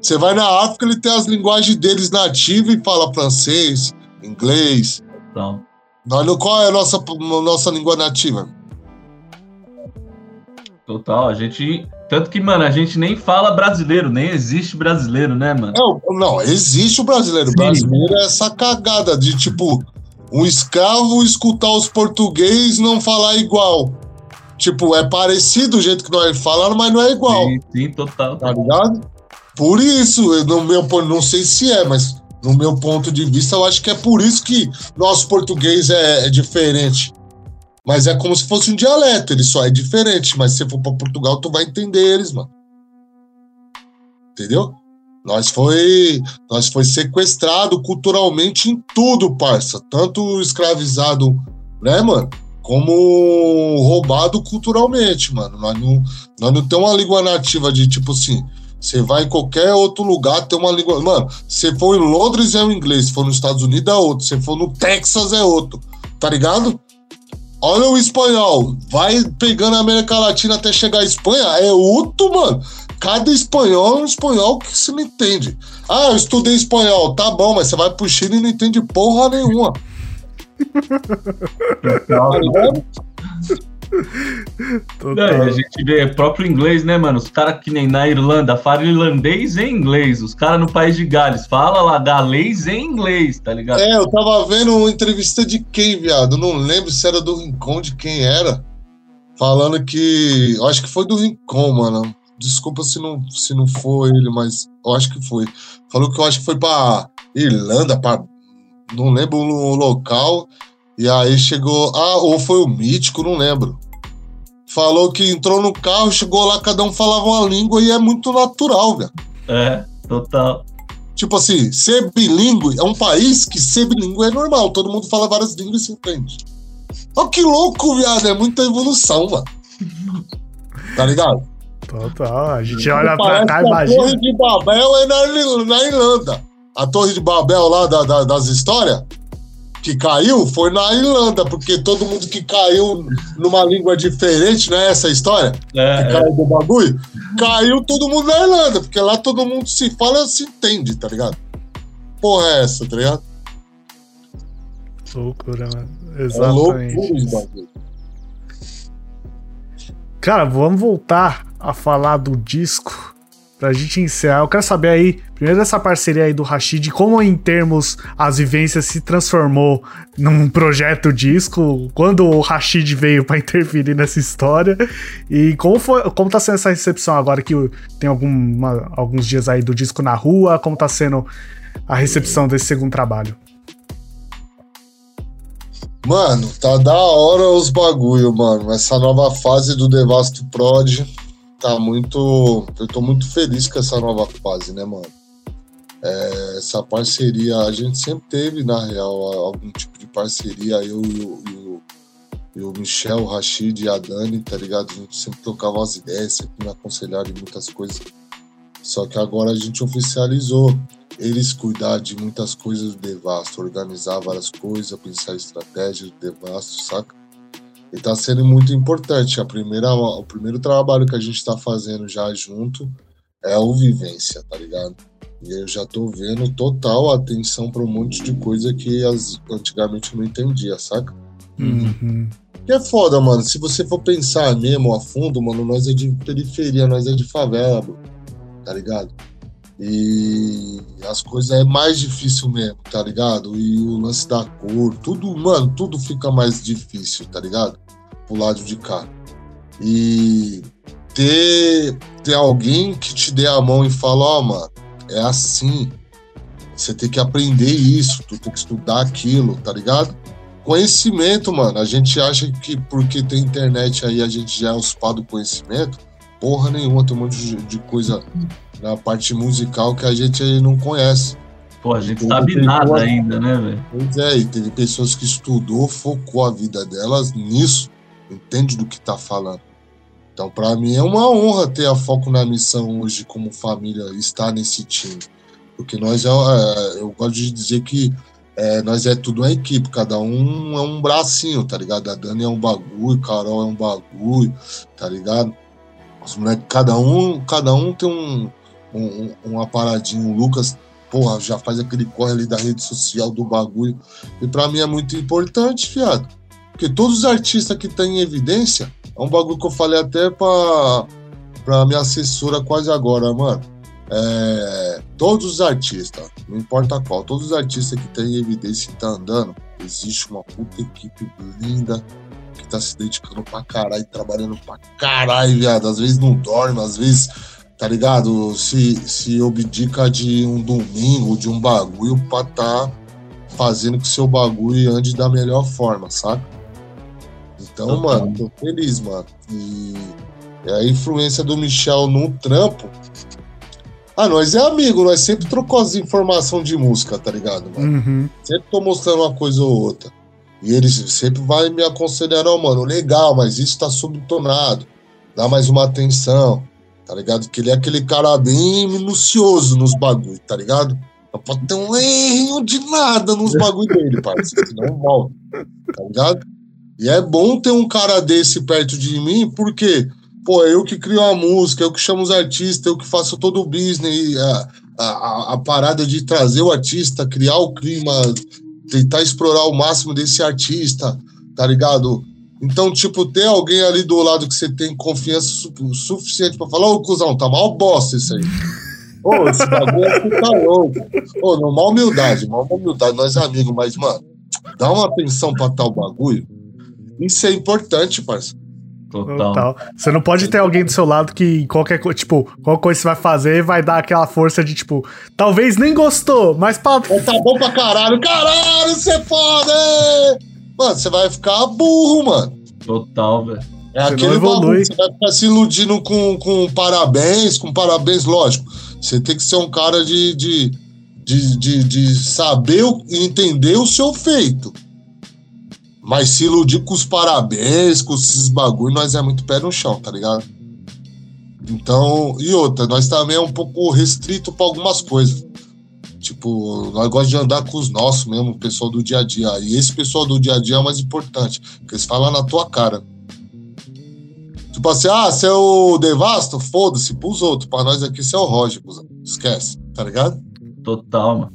Você vai na África, ele tem as linguagens deles nativas e fala francês, inglês. Então, Olha, qual é a nossa, nossa língua nativa? total. A gente. Tanto que, mano, a gente nem fala brasileiro, nem existe brasileiro, né, mano? Não, não, existe o brasileiro. O Sim. brasileiro é essa cagada de, tipo, um escravo escutar os portugueses não falar igual. Tipo, é parecido o jeito que nós falamos, mas não é igual. Sim, sim, total. Tá ligado? Por isso, eu- no meu não sei se é, mas no meu ponto de vista, eu acho que é por isso que nosso português é, é diferente. Mas é como se fosse um dialeto, ele só é diferente. Mas se você for pra Portugal, tu vai entender eles, mano. Entendeu? Nós foi, nós foi sequestrado culturalmente em tudo, parça. Tanto escravizado, né, mano? Como roubado culturalmente, mano. Nós não, nós não temos uma língua nativa de tipo assim. Você vai em qualquer outro lugar, tem uma língua. Mano, se for em Londres é o inglês, se for nos Estados Unidos é outro, se for no Texas é outro, tá ligado? Olha o espanhol, vai pegando a América Latina até chegar à Espanha, é outro, mano. Cada espanhol é um espanhol que você não entende. Ah, eu estudei espanhol, tá bom, mas você vai pro Chile e não entende porra nenhuma. [LAUGHS] [LAUGHS] Ligado? Não, a gente vê próprio inglês, né, mano? Os caras que nem na Irlanda falam irlandês em inglês. Os caras no país de Gales falam lá galês em inglês, tá ligado? É, eu tava vendo uma entrevista de quem, viado? Não lembro se era do Rincon, de quem era. Falando que. Eu acho que foi do Rincon, mano. Desculpa se não, se não for ele, mas eu acho que foi. Falou que eu acho que foi pra Irlanda, pra. Não lembro o local. E aí chegou. Ah, ou foi o Mítico, não lembro. Falou que entrou no carro, chegou lá, cada um falava uma língua e é muito natural, velho. É, total. Tipo assim, ser bilíngue é um país que ser bilíngue é normal. Todo mundo fala várias línguas e se entende. Olha que louco, viado. É muita evolução, mano. Tá ligado? Total. A gente olha pra cá e a Torre imagina. de Babel é na, na Irlanda. A Torre de Babel lá da- da- das histórias que caiu foi na Irlanda, porque todo mundo que caiu numa língua diferente, não é essa história? que É, é. caiu do bagulho, caiu todo mundo na Irlanda, porque lá todo mundo se fala se entende, tá ligado? Porra é essa, tá ligado? Loucura, mano. É Exatamente. loucura esse bagulho. Cara, vamos voltar a falar do disco pra gente encerrar. Eu quero saber aí, primeiro dessa parceria aí do Rashid, como em termos as vivências se transformou num projeto disco, quando o Rashid veio pra interferir nessa história e como foi, como tá sendo essa recepção agora que tem alguma, alguns dias aí do disco na rua, como tá sendo a recepção desse segundo trabalho? Mano, tá da hora os bagulho, mano. Essa nova fase do Devasto Prod tá muito. Eu tô muito feliz com essa nova fase, né, mano? É, essa parceria, a gente sempre teve, na real, algum tipo de parceria. Eu e o, Michel, o Rashid e a Dani, tá ligado? A gente sempre trocava as ideias, sempre me aconselharam em muitas coisas. Só que agora a gente oficializou eles cuidar de muitas coisas do Devasto, organizar várias coisas, pensar estratégias do Devasto, saca? E tá sendo muito importante. A primeira, o primeiro trabalho que a gente tá fazendo já junto é o Vivência, tá ligado? E eu já tô vendo total atenção para um monte de coisa que as, antigamente eu não entendia, saca? Uhum. Que é foda, mano. Se você for pensar mesmo a fundo, mano, nós é de periferia, nós é de favela, bro. Tá ligado? E as coisas é mais difícil mesmo, tá ligado? E o lance da cor, tudo, mano, tudo fica mais difícil, tá ligado? Pro lado de cá. E ter, ter alguém que te dê a mão e fala, ó, mano, é assim. Você tem que aprender isso, tu tem que estudar aquilo, tá ligado? Conhecimento, mano. A gente acha que porque tem internet aí a gente já é pá do conhecimento. Porra nenhuma, tem um monte de coisa na parte musical que a gente aí não conhece. Pô, a gente Tem sabe nada boa- ainda, né, velho? Pois é, e teve pessoas que estudou, focou a vida delas nisso, entende do que tá falando. Então, pra mim é uma honra ter a foco na missão hoje como família, estar nesse time. Porque nós, é, é, eu gosto de dizer que é, nós é tudo uma equipe, cada um é um bracinho, tá ligado? A Dani é um bagulho, Carol é um bagulho, tá ligado? Os moleques, cada um, cada um tem um, um, uma paradinha. O Lucas, porra, já faz aquele corre ali da rede social do bagulho. E pra mim é muito importante, fiado. Porque todos os artistas que estão em evidência, é um bagulho que eu falei até pra, pra minha assessora quase agora, mano é, todos os artistas, não importa qual, todos os artistas que têm evidência que tá andando, existe uma puta equipe linda que tá se dedicando pra caralho, trabalhando pra caralho, viado. Às vezes não dorme, às vezes, tá ligado? Se, se abdica de um domingo, de um bagulho pra tá fazendo que seu bagulho ande da melhor forma, saca? Então, uhum. mano, tô feliz, mano. E a influência do Michel no trampo ah, nós é amigo, nós sempre trocamos informação de música, tá ligado, mano? Uhum. Sempre tô mostrando uma coisa ou outra. E ele sempre vai me aconselhando, oh, mano, legal, mas isso tá subtonado. Dá mais uma atenção, tá ligado? Que ele é aquele cara bem minucioso nos bagulhos, tá ligado? Não pode ter um erro de nada nos bagulhos dele, parceiro, senão volta, tá ligado? E é bom ter um cara desse perto de mim, porque pô, eu que crio a música, eu que chamo os artistas, eu que faço todo o business, a, a, a parada de trazer o artista, criar o clima, tentar explorar o máximo desse artista, tá ligado? Então, tipo, ter alguém ali do lado que você tem confiança su suficiente para falar, ô, cuzão, tá mal bosta isso aí. Ô, esse bagulho é tá louco. Ô, não, mal humildade, mal humildade, nós é amigos, mas, mano, dá uma atenção pra tal bagulho. Isso é importante, parceiro. Total. Total. Você não pode ter alguém do seu lado que qualquer coisa, tipo, qualquer coisa que você vai fazer vai dar aquela força de, tipo, talvez nem gostou, mas pra. Tá bom pra caralho, caralho, você é foda! Mano, você vai ficar burro, mano. Total, velho. É você aquele bagulho, você vai ficar se iludindo com, com parabéns, com parabéns, lógico. Você tem que ser um cara de, de, de, de, de saber e entender o seu feito. Mas se iludir com os parabéns, com esses bagulho, nós é muito pé no chão, tá ligado? Então, e outra, nós também é um pouco restrito para algumas coisas. Tipo, nós gostamos de andar com os nossos mesmo, o pessoal do dia a dia. E esse pessoal do dia a dia é o mais importante, porque eles falam na tua cara. Tipo assim, ah, você é o Devasto? Foda-se pros outros. Pra nós aqui, você é o Roger, esquece, tá ligado? Total, mano.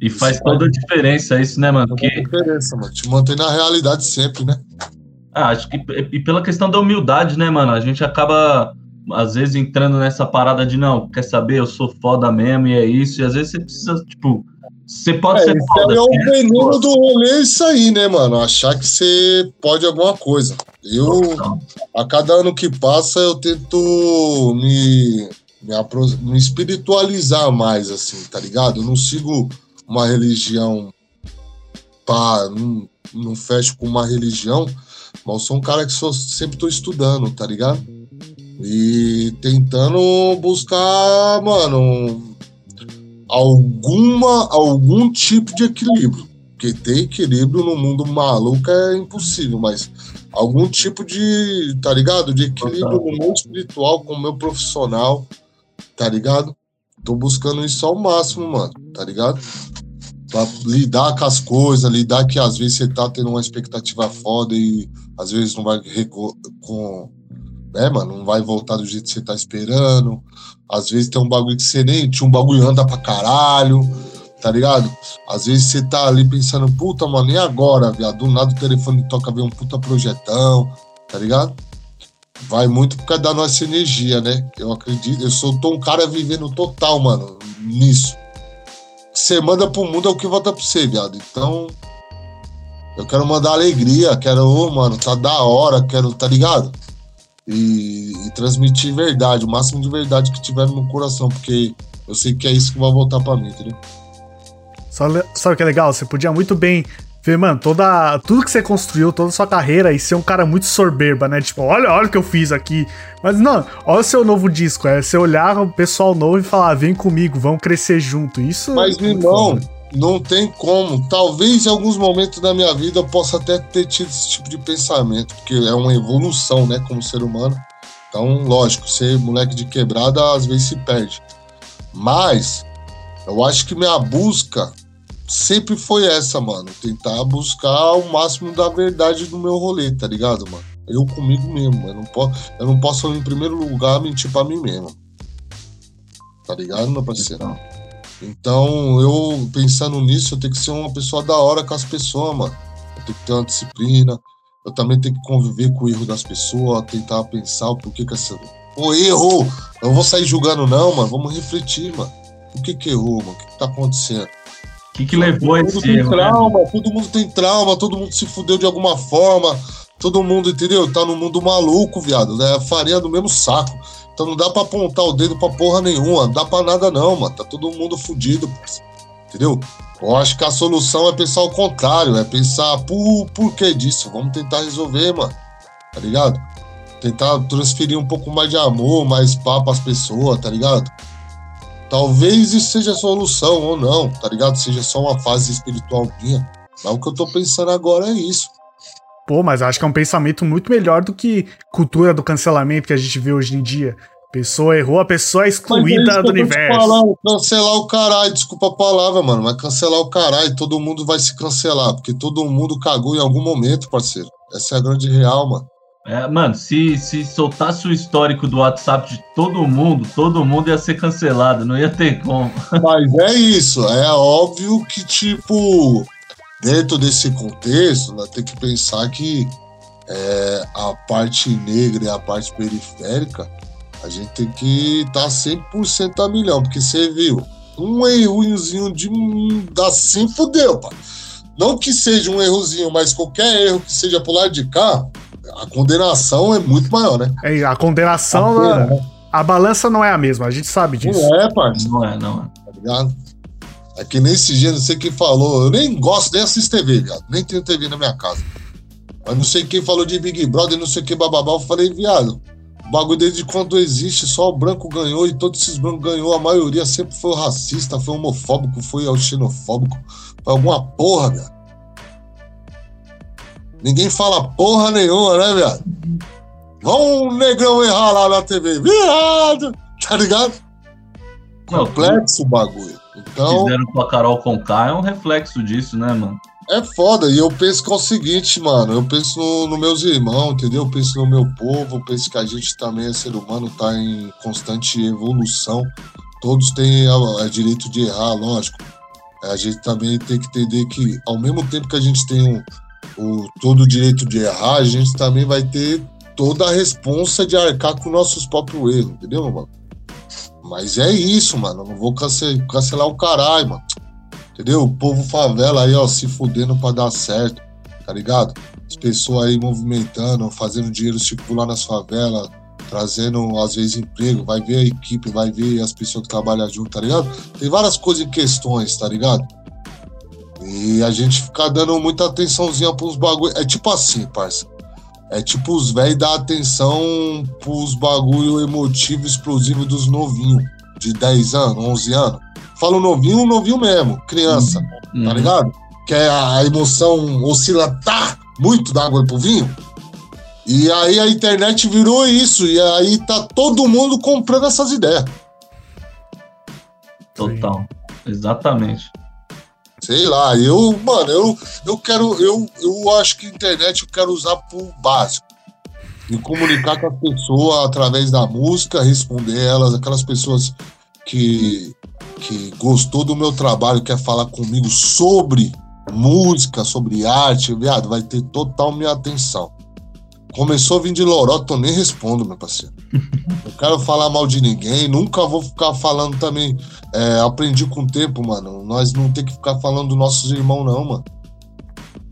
E faz toda a diferença isso, né, mano? Porque... Diferença, mano. Te mantém na realidade sempre, né? Ah, acho que e pela questão da humildade, né, mano? A gente acaba, às vezes, entrando nessa parada de não, quer saber, eu sou foda mesmo e é isso. E às vezes você precisa, tipo, você pode é, ser foda. É o veneno do rolê é isso aí, né, mano? Achar que você pode alguma coisa. Eu, a cada ano que passa, eu tento me, me, me espiritualizar mais, assim, tá ligado? Eu não sigo uma religião, pá, não, não fecho com uma religião, mas eu sou um cara que sou, sempre tô estudando, tá ligado? E tentando buscar, mano, alguma, algum tipo de equilíbrio. Porque ter equilíbrio no mundo maluco é impossível, mas algum tipo de, tá ligado? De equilíbrio no mundo espiritual com o meu profissional, tá ligado? Tô buscando isso ao máximo, mano, tá ligado? Pra lidar com as coisas, lidar que às vezes você tá tendo uma expectativa foda e às vezes não vai com. Né, mano? Não vai voltar do jeito que você tá esperando. Às vezes tem um bagulho que você nem. Tinha um bagulho anda pra caralho, tá ligado? Às vezes você tá ali pensando, puta, mano, e agora, viado? Do nada o telefone toca, ver um puta projetão, tá ligado? vai muito por causa da nossa energia, né? Eu acredito, eu sou tô um cara vivendo total, mano, nisso. Você manda pro mundo é o que volta pra você, viado. Então, eu quero mandar alegria, quero, oh, mano, tá da hora, quero, tá ligado? E, e, transmitir verdade, o máximo de verdade que tiver no coração, porque eu sei que é isso que vai voltar para mim, entendeu? Sabe, sabe o que é legal? Você podia muito bem ver, mano, toda, tudo que você construiu, toda a sua carreira e ser um cara muito soberba, né? Tipo, olha, olha o que eu fiz aqui. Mas não, olha o seu novo disco. É você olhar o pessoal novo e falar, vem comigo, vamos crescer junto. Isso. Mas, é irmão, não tem como. Talvez em alguns momentos da minha vida eu possa até ter tido esse tipo de pensamento, porque é uma evolução, né, como ser humano. Então, lógico, ser moleque de quebrada às vezes se perde. Mas eu acho que minha busca sempre foi essa, mano. Tentar buscar o máximo da verdade do meu rolê, tá ligado, mano? Eu comigo mesmo. Eu não posso, eu não posso em primeiro lugar, mentir pra mim mesmo. Tá ligado, meu parceiro? Então, eu pensando nisso, eu tenho que ser uma pessoa da hora com as pessoas, mano. Eu tenho que ter uma disciplina. Eu também tenho que conviver com o erro das pessoas, tentar pensar o porquê que essa. Pô, errou! Eu não vou sair julgando, não, mano. Vamos refletir, mano. Por que que errou, mano? O que, que tá acontecendo? O que, que levou todo esse mundo tem erro, né? trauma, todo mundo tem trauma, todo mundo se fudeu de alguma forma, todo mundo, entendeu? Tá no mundo maluco, viado, né? Farinha do mesmo saco. Então não dá pra apontar o dedo pra porra nenhuma, não dá pra nada não, mano. Tá todo mundo fudido, entendeu? Eu acho que a solução é pensar o contrário, é pensar por, por que disso, vamos tentar resolver, mano, tá ligado? Tentar transferir um pouco mais de amor, mais papo às pessoas, tá ligado? Talvez isso seja a solução ou não, tá ligado? Seja só uma fase espiritual minha. Mas o que eu tô pensando agora é isso. Pô, mas acho que é um pensamento muito melhor do que cultura do cancelamento que a gente vê hoje em dia. Pessoa errou, a pessoa é é excluída do universo. falando, cancelar o caralho, desculpa a palavra, mano, mas cancelar o caralho, todo mundo vai se cancelar, porque todo mundo cagou em algum momento, parceiro. Essa é a grande real, mano. É, mano, se, se soltasse o histórico do WhatsApp de todo mundo, todo mundo ia ser cancelado, não ia ter como. Mas é isso, é óbvio que, tipo, dentro desse contexto, nós tem que pensar que é, a parte negra e a parte periférica, a gente tem que estar tá 100% a milhão, porque você viu, um errozinho de um assim fudeu, pai. Não que seja um errozinho, mas qualquer erro que seja pro lado de cá, a condenação é muito maior, né? É, a condenação, A pena, a, né? a balança não é a mesma, a gente sabe disso. Não é, parceiro. Não é, não é. tá ligado? É que nesse dia, não sei quem falou, eu nem gosto, nem assisto TV, viado. Nem tenho TV na minha casa. Mas não sei quem falou de Big Brother, não sei o que, bababá. Eu falei, viado, o bagulho desde quando existe, só o branco ganhou e todos esses brancos ganhou. A maioria sempre foi racista, foi homofóbico, foi xenofóbico. Foi alguma porra, viado. Ninguém fala porra nenhuma, né, viado? Vão um negrão errar lá na TV, viado, tá ligado? Complexo o bagulho. Então. Fizeram com a Carol Conká é um reflexo disso, né, mano? É foda, e eu penso que é o seguinte, mano, eu penso nos no meus irmãos, entendeu? Eu penso no meu povo, eu penso que a gente também é ser humano, tá em constante evolução. Todos têm é, direito de errar, lógico. A gente também tem que entender que, ao mesmo tempo que a gente tem o, o, todo o direito de errar, a gente também vai ter toda a responsa de arcar com nossos próprios erros, entendeu, mano? Mas é isso, mano. Não vou cancelar, cancelar o caralho, mano. Entendeu? O povo favela aí, ó, se fudendo pra dar certo, tá ligado? As pessoas aí movimentando, fazendo dinheiro circular nas favelas, trazendo, às vezes, emprego. Vai ver a equipe, vai ver as pessoas que trabalham junto, tá ligado? Tem várias coisas em questões, tá ligado? E a gente fica dando muita atençãozinha pros bagulho. É tipo assim, parça. É tipo os velhos dar atenção pros bagulho emotivo, explosivo dos novinhos, de 10 anos, 11 anos. Falo novinho, novinho mesmo, criança, tá Uhum. ligado? Que é a emoção oscila tá, muito da água pro vinho. E aí a internet virou isso, e aí tá todo mundo comprando essas ideias. Total. Exatamente. Sei lá, eu, mano, eu, eu quero, eu, eu acho que a internet eu quero usar pro básico. Me comunicar com as pessoas através da música, responder elas, aquelas pessoas que, que gostou do meu trabalho, quer falar comigo sobre música, sobre arte, viado, vai ter total minha atenção. Começou a vir de lorota, eu nem respondo, meu parceiro. [LAUGHS] Não quero falar mal de ninguém, nunca vou ficar falando também. é, aprendi com o tempo, mano. Nós não tem que ficar falando dos nossos irmãos, não, mano.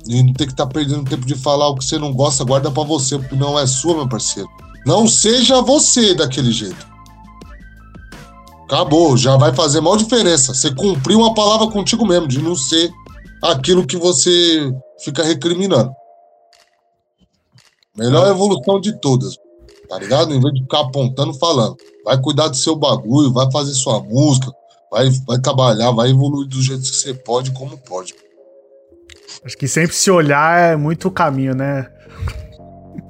E não tem que estar perdendo tempo de falar o que você não gosta, guarda pra você, porque não é sua, meu parceiro. Não seja você daquele jeito. Acabou, já vai fazer mal diferença. Você cumpriu uma palavra contigo mesmo, de não ser aquilo que você fica recriminando. Melhor evolução de todas, tá ligado? Em vez de ficar apontando, falando. Vai cuidar do seu bagulho, vai fazer sua música, vai, vai trabalhar, vai evoluir do jeito que você pode, como pode. Acho que sempre se olhar é muito caminho, né?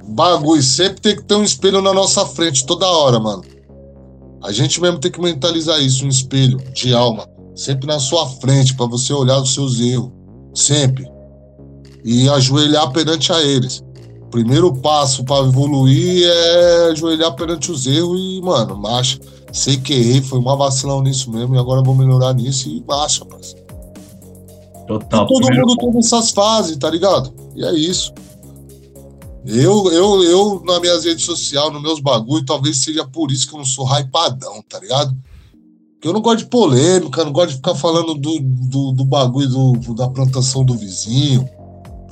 Bagulho, sempre tem que ter um espelho na nossa frente toda hora, mano. A gente mesmo tem que mentalizar isso, um espelho de alma. sempre na sua frente, para você olhar os seus erros. Sempre. E ajoelhar perante a eles. O primeiro passo para evoluir é ajoelhar perante os erros e, mano, marcha. Sei que errei, foi uma vacilão nisso mesmo, e agora vou melhorar nisso e marcha, parceiro. Total. E todo Primeiro- mundo tem essas fases, tá ligado? E é isso. Eu, eu, eu, nas minhas redes sociais, nos meus bagulho, talvez seja por isso que eu não sou hypadão, tá ligado? Porque eu não gosto de polêmica, não gosto de ficar falando do, do, do bagulho do, da plantação do vizinho.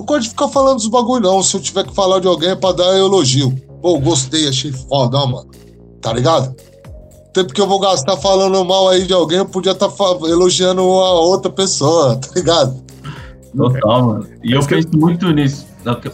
Não gosto de ficar falando dos bagulho, não. Se eu tiver que falar de alguém é pra dar elogio. Pô, gostei, achei foda, ó, mano. Tá ligado? Tempo que eu vou gastar falando mal aí de alguém, eu podia estar elogiando a outra pessoa, [LAUGHS] tá ligado? Total, mano. E eu Mas penso muito nisso.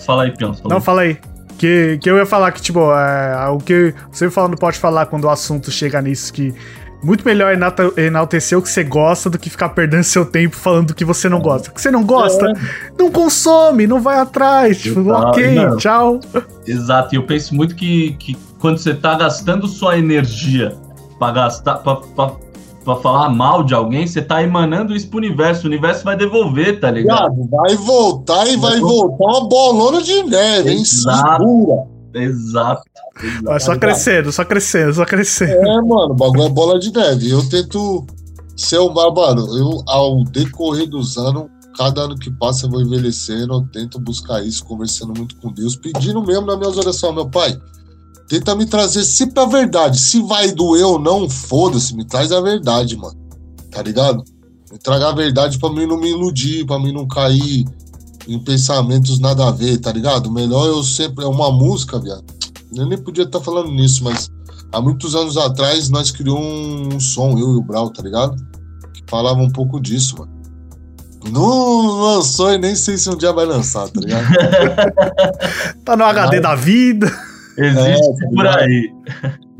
Fala aí, Pião. Não, fala aí. Que, que eu ia falar que, tipo, é, o que você falando pode falar quando o assunto chega nisso, que muito melhor enaltecer o que você gosta do que ficar perdendo seu tempo falando do que você não gosta. O que você não gosta, não consome, não vai atrás. Tipo, ok, não. tchau. Exato, e eu penso muito que, que quando você tá gastando sua energia pra gastar, pra, pra, pra falar mal de alguém, você tá emanando isso pro universo. O universo vai devolver, tá ligado? Vai voltar e vai voltar uma bolona de neve, hein? Exato. Segura. Exato. Vai só crescendo, só crescendo, só crescendo. É, mano, o bagulho é bola de neve. Eu tento ser um mano. Eu, ao decorrer dos anos, cada ano que passa eu vou envelhecendo, eu tento buscar isso, conversando muito com Deus, pedindo mesmo nas minhas orações, meu pai. Tenta me trazer sempre a verdade. Se vai doer ou não, foda-se, me traz a verdade, mano. Tá ligado? Me traga a verdade pra mim não me iludir, pra mim não cair em pensamentos nada a ver, tá ligado? Melhor eu sempre. É uma música, viado. Eu nem podia estar falando nisso, mas há muitos anos atrás nós criamos um som, eu e o Brau, tá ligado? Que falava um pouco disso, mano. Não lançou e nem sei se um dia vai lançar, tá ligado? [LAUGHS] Tá no HD da vida. Existe É, tá por aí.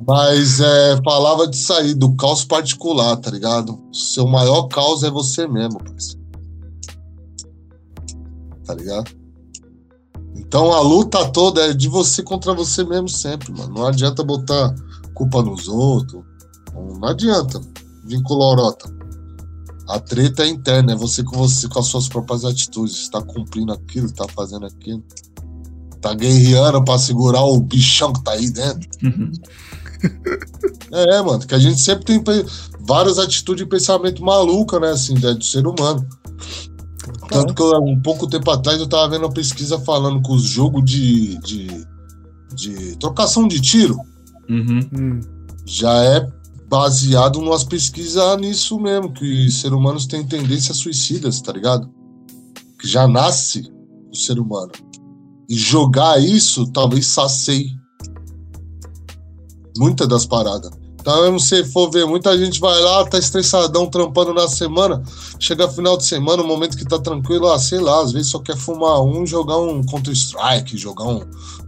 Mas é, falava de sair do caos particular, tá ligado? Seu maior caos é você mesmo, parceiro. Tá ligado? Então a luta toda é de você contra você mesmo sempre, mano. Não adianta botar culpa nos outros. Não adianta vir com lorota. A treta é interna, é você com você, com as suas próprias atitudes. Você tá cumprindo aquilo, tá fazendo aquilo. Tá guerreando pra segurar o bichão que tá aí dentro. [LAUGHS] É, mano, que a gente sempre tem várias atitudes e pensamento maluca, né, assim, né, do ser humano. Tanto que eu, um pouco tempo atrás eu tava vendo uma pesquisa falando que os jogos de, de, de trocação de tiro Uhum. Hum, já é baseado numas pesquisas nisso mesmo, que ser humanos têm tendências suicidas, tá ligado? Que já nasce o ser humano. E jogar isso talvez sacie muitas das paradas. Então, se for ver, muita gente vai lá, tá estressadão, trampando na semana, chega final de semana, um momento que tá tranquilo, ah, sei lá, às vezes só quer fumar um, jogar um Counter-Strike, jogar um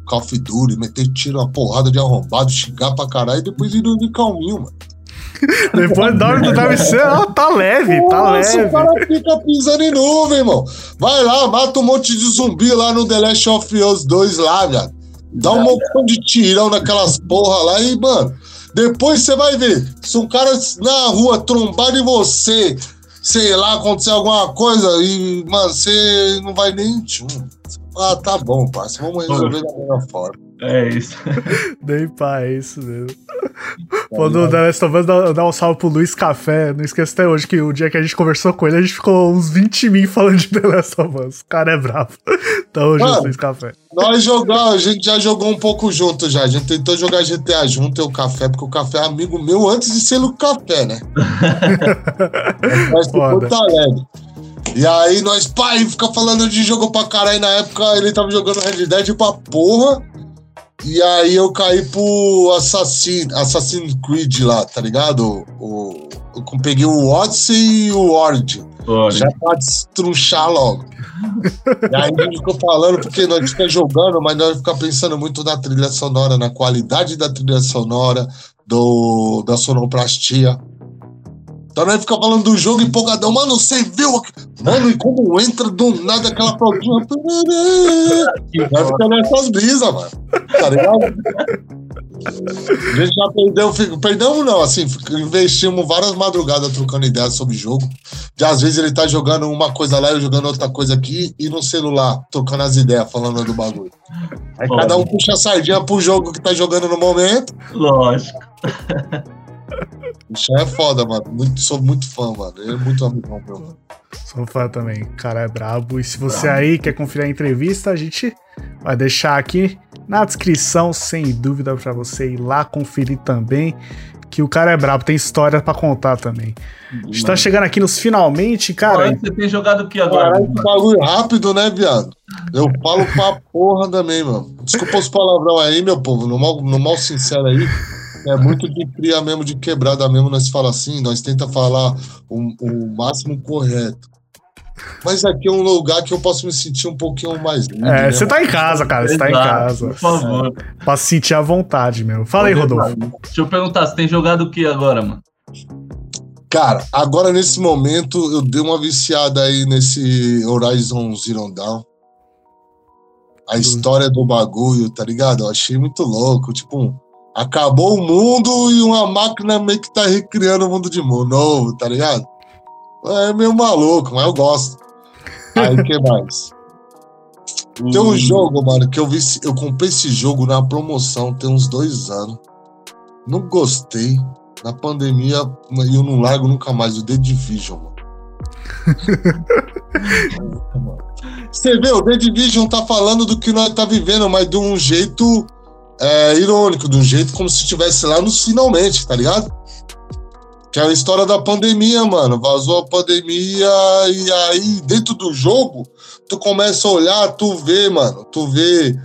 Call of Duty, meter tiro, uma porrada de arrombado, xingar pra caralho e depois ir dormir calminho, mano. [LAUGHS] Depois dorme do travesseiro, ó, tá leve, tá leve. o cara fica pisando em nuvem, irmão. Vai lá, mata um monte de zumbi lá no The Last of Us 2 lá, viado. Dá um montão de tirão naquelas porra lá e, mano, depois você vai ver. Se um cara na rua trombar em você, sei lá, acontecer alguma coisa e, mano, você não vai nem. tchum. Ah, tá bom, parceiro. Vamos resolver da melhor forma. É isso. [LAUGHS] Nem pá, é isso mesmo. Pô, no The Last of Us, dá, dá um salve pro Luiz Café. Não esqueça até hoje que o dia que a gente conversou com ele, a gente ficou uns 20 mil falando de The Last of Us. O cara é bravo. [LAUGHS] Então, junto, Mano. Luiz Café. Nós jogamos, a gente já jogou um pouco junto já. A gente tentou jogar GTA junto, eu o café, porque o café é amigo meu antes de ser o café, né? [LAUGHS] De Foda. Porto Alegre. E aí nós, pai, fica falando de jogo pra caralho. Na época ele tava jogando Red Dead pra porra. E aí eu caí pro Assassin, Assassin's Creed lá, tá ligado? O, eu peguei o Odyssey e o Origin. Olha, Já pra destrunchar logo. e aí a gente ficou falando, porque nós fica jogando, mas nós fica pensando muito na trilha sonora, na qualidade da trilha sonora, do, da sonoplastia. Então nós fica falando do jogo empolgadão, mano, você viu? Mano, e como entra do nada aquela flautinha. Vai ficar nessas brisas, mano. Tá ligado? A gente já perdeu, perdemos não, assim, investimos várias madrugadas trocando ideias sobre jogo. De às vezes ele tá jogando uma coisa lá, eu jogando outra coisa aqui, e no celular, trocando as ideias, falando do bagulho. Aí cada um puxa a sardinha pro jogo que tá jogando no momento. Lógico. O Xé é foda, mano. Muito, sou muito fã, mano. Ele é muito amigão meu, mano. Sou fã também. O cara é brabo. E se você aí quer conferir a entrevista, a gente vai deixar aqui na descrição, sem dúvida, pra você ir lá conferir também. Que o cara é brabo, tem história pra contar também. A gente tá chegando aqui nos finalmente, cara. Olha, você tem jogado o que agora? Caralho, bagulho rápido, né, viado? Eu falo pra porra também, mano. Desculpa os palavrão aí, meu povo. No mal, no mal sincero aí. É muito de cria mesmo, de quebrada mesmo. Nós fala assim, nós tenta falar o, o máximo correto. Mas aqui é um lugar que eu posso me sentir um pouquinho mais livre. É, né, você tá em casa, cara. Você tá em casa. Por favor. Pra se sentir à vontade, meu. Fala aí, Rodolfo. Deixa eu perguntar, você tem jogado o que agora, mano? Cara, agora nesse momento eu dei uma viciada aí nesse Horizon Zero Dawn. A história do bagulho, tá ligado? Eu achei muito louco. Tipo, acabou o mundo e uma máquina meio que tá recriando o mundo de novo, tá ligado? É meio maluco, mas eu gosto. Aí, o que mais? [LAUGHS] Tem um jogo, mano, que eu vi. Eu comprei esse jogo na promoção tem uns dois anos. Não gostei. Na pandemia, eu não largo nunca mais o The Division, mano. [LAUGHS] Você vê, o The Division tá falando do que nós tá vivendo, mas de um jeito é, irônico, de um jeito como se estivesse lá nos finalmente, tá ligado? Que é a história da pandemia, mano. Vazou a pandemia e aí, dentro do jogo, tu começa a olhar, tu vê, mano, tu vê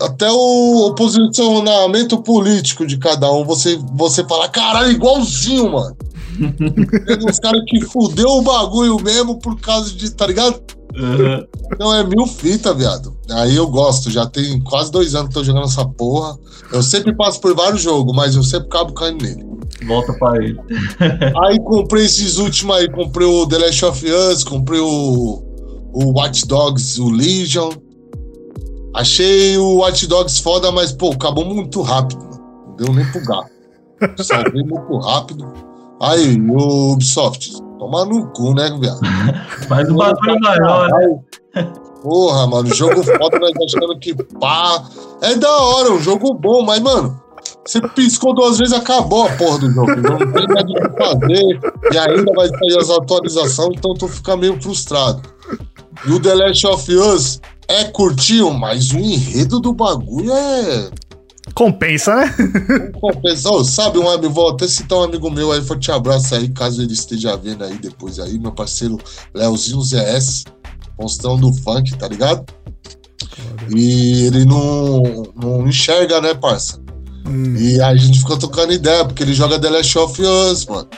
até o, o posicionamento político de cada um. Você, você fala, caralho, igualzinho, mano. [LAUGHS] Tem uns caras que fudeu o bagulho mesmo por causa de, tá ligado? Uhum. Então é mil fita, viado. Aí eu gosto, já tem quase dois anos que tô jogando essa porra. Eu sempre passo por vários jogos, mas eu sempre acabo caindo nele. Volta pra ele. [LAUGHS] Aí comprei esses últimos aí, comprei o The Last of Us, comprei o, o Watch Dogs, o Legion. Achei o Watch Dogs foda, mas, pô, acabou muito rápido, mano. Não deu nem pro gato. [LAUGHS] Salvei muito rápido. Aí, o Ubisoft, toma no cu, né, viado? [LAUGHS] Faz um bagulho maior, né? Porra, mano, jogo foda, nós achando que pá. É da hora, um jogo bom, mas, mano, você piscou duas vezes, acabou a porra do jogo. Não tem nada o que fazer. E ainda vai sair as atualizações, então tu fica meio frustrado. E o The Last of Us é curtinho, mas o enredo do bagulho é. Compensa, né? [LAUGHS] Compensa. Ô, sabe, um amigo, vou até citar um amigo meu aí, forte abraço aí, caso ele esteja vendo aí depois aí, meu parceiro Leozinho ZS, monstrão do funk, tá ligado? E ele não, não enxerga, né, parça? Hum, E a gente fica trocando ideia, porque ele joga The Last of Us, mano.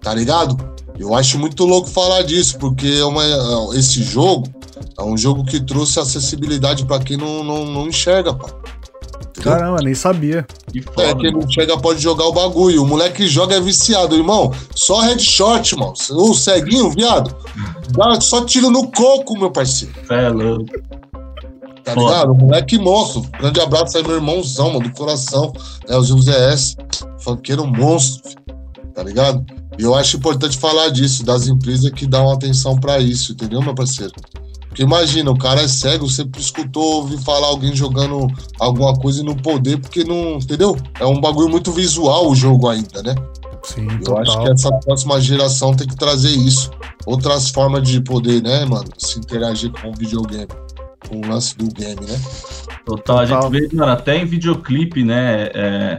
Tá ligado? Eu acho muito louco falar disso, porque é uma, esse jogo é um jogo que trouxe acessibilidade pra quem não, não, não enxerga, pá. Caramba, nem sabia. Que É, foda. quem não chega pode jogar o bagulho. O moleque que joga é viciado, irmão. Só headshot, irmão. O ceguinho, viado. Dá só tiro no coco, meu parceiro. É louco. Tá Foda. ligado? O moleque monstro. Grande abraço aí, meu irmãozão, mano, do coração. É o Gil ZS. Funkeiro monstro, filho. tá ligado? E eu acho importante falar disso, das empresas que dão atenção pra isso, entendeu, meu parceiro? Porque imagina, o cara é cego, sempre escutou ouvir falar alguém jogando alguma coisa e não poder, porque não. Entendeu? É um bagulho muito visual o jogo ainda, né? Sim, Eu acho total. que essa próxima geração tem que trazer isso. Outras formas de poder, né, mano? Se interagir com o videogame. Com o lance do game, né? Total, a gente vê, mano, até em videoclipe, né? é,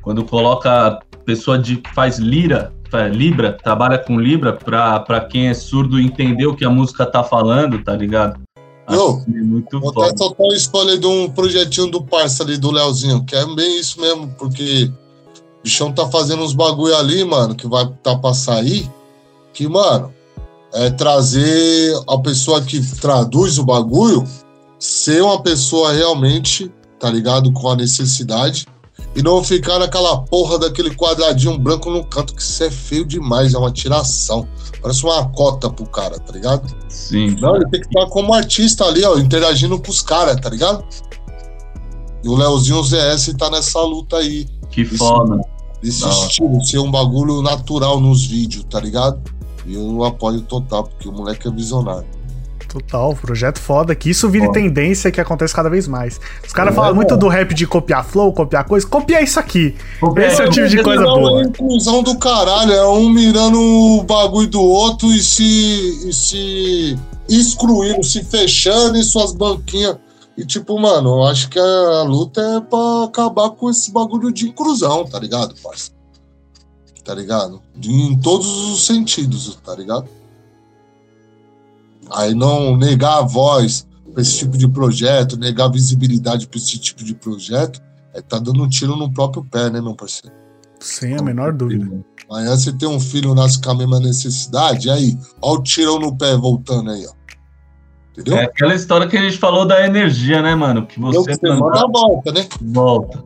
quando coloca pessoa de que faz lira, Libra, trabalha com Libra, pra, pra quem é surdo entender o que a música tá falando, tá ligado? Que é muito Vou foda. até soltar um spoiler de um projetinho do parça ali, do Leozinho, que é bem isso mesmo, porque o bichão tá fazendo uns bagulho ali, mano, que vai tá pra sair, que, mano, é trazer a pessoa que traduz o bagulho ser uma pessoa realmente, tá ligado, com a necessidade, e não ficar naquela porra daquele quadradinho branco no canto, que isso é feio demais, é uma tiração. Parece uma cota pro cara, tá ligado? Sim. Não, ele tem que estar como artista ali, ó, interagindo com os caras, tá ligado? E o Leozinho ZS tá nessa luta aí. Que Isso. foda. Desse Da hora. estilo, ser um bagulho natural nos vídeos, tá ligado? E eu apoio total, porque o moleque é visionário. Total, projeto foda. Que isso vire Foda. tendência que acontece cada vez mais. Os caras É, falam muito mano. do rap de copiar flow, copiar coisa. Copia isso aqui. Esse é o tipo de coisa Não, boa. É inclusão do caralho, é um mirando o bagulho do outro e se, e se excluindo, se fechando em suas banquinhas. E tipo, mano, eu acho que a luta é pra acabar com esse bagulho de inclusão, tá ligado, parça? Tá ligado? De- em todos os sentidos, tá ligado? Aí não negar a voz pra esse tipo de projeto, negar visibilidade pra esse tipo de projeto, é tá dando um tiro no próprio pé, né, meu parceiro? Sem a menor dúvida. Amanhã você tem um filho, nasce com a mesma necessidade, e aí, ó o tirão no pé voltando aí, ó. Entendeu? É aquela história que a gente falou da energia, né, mano? Que Eu você que você mandar, a volta, né? volta.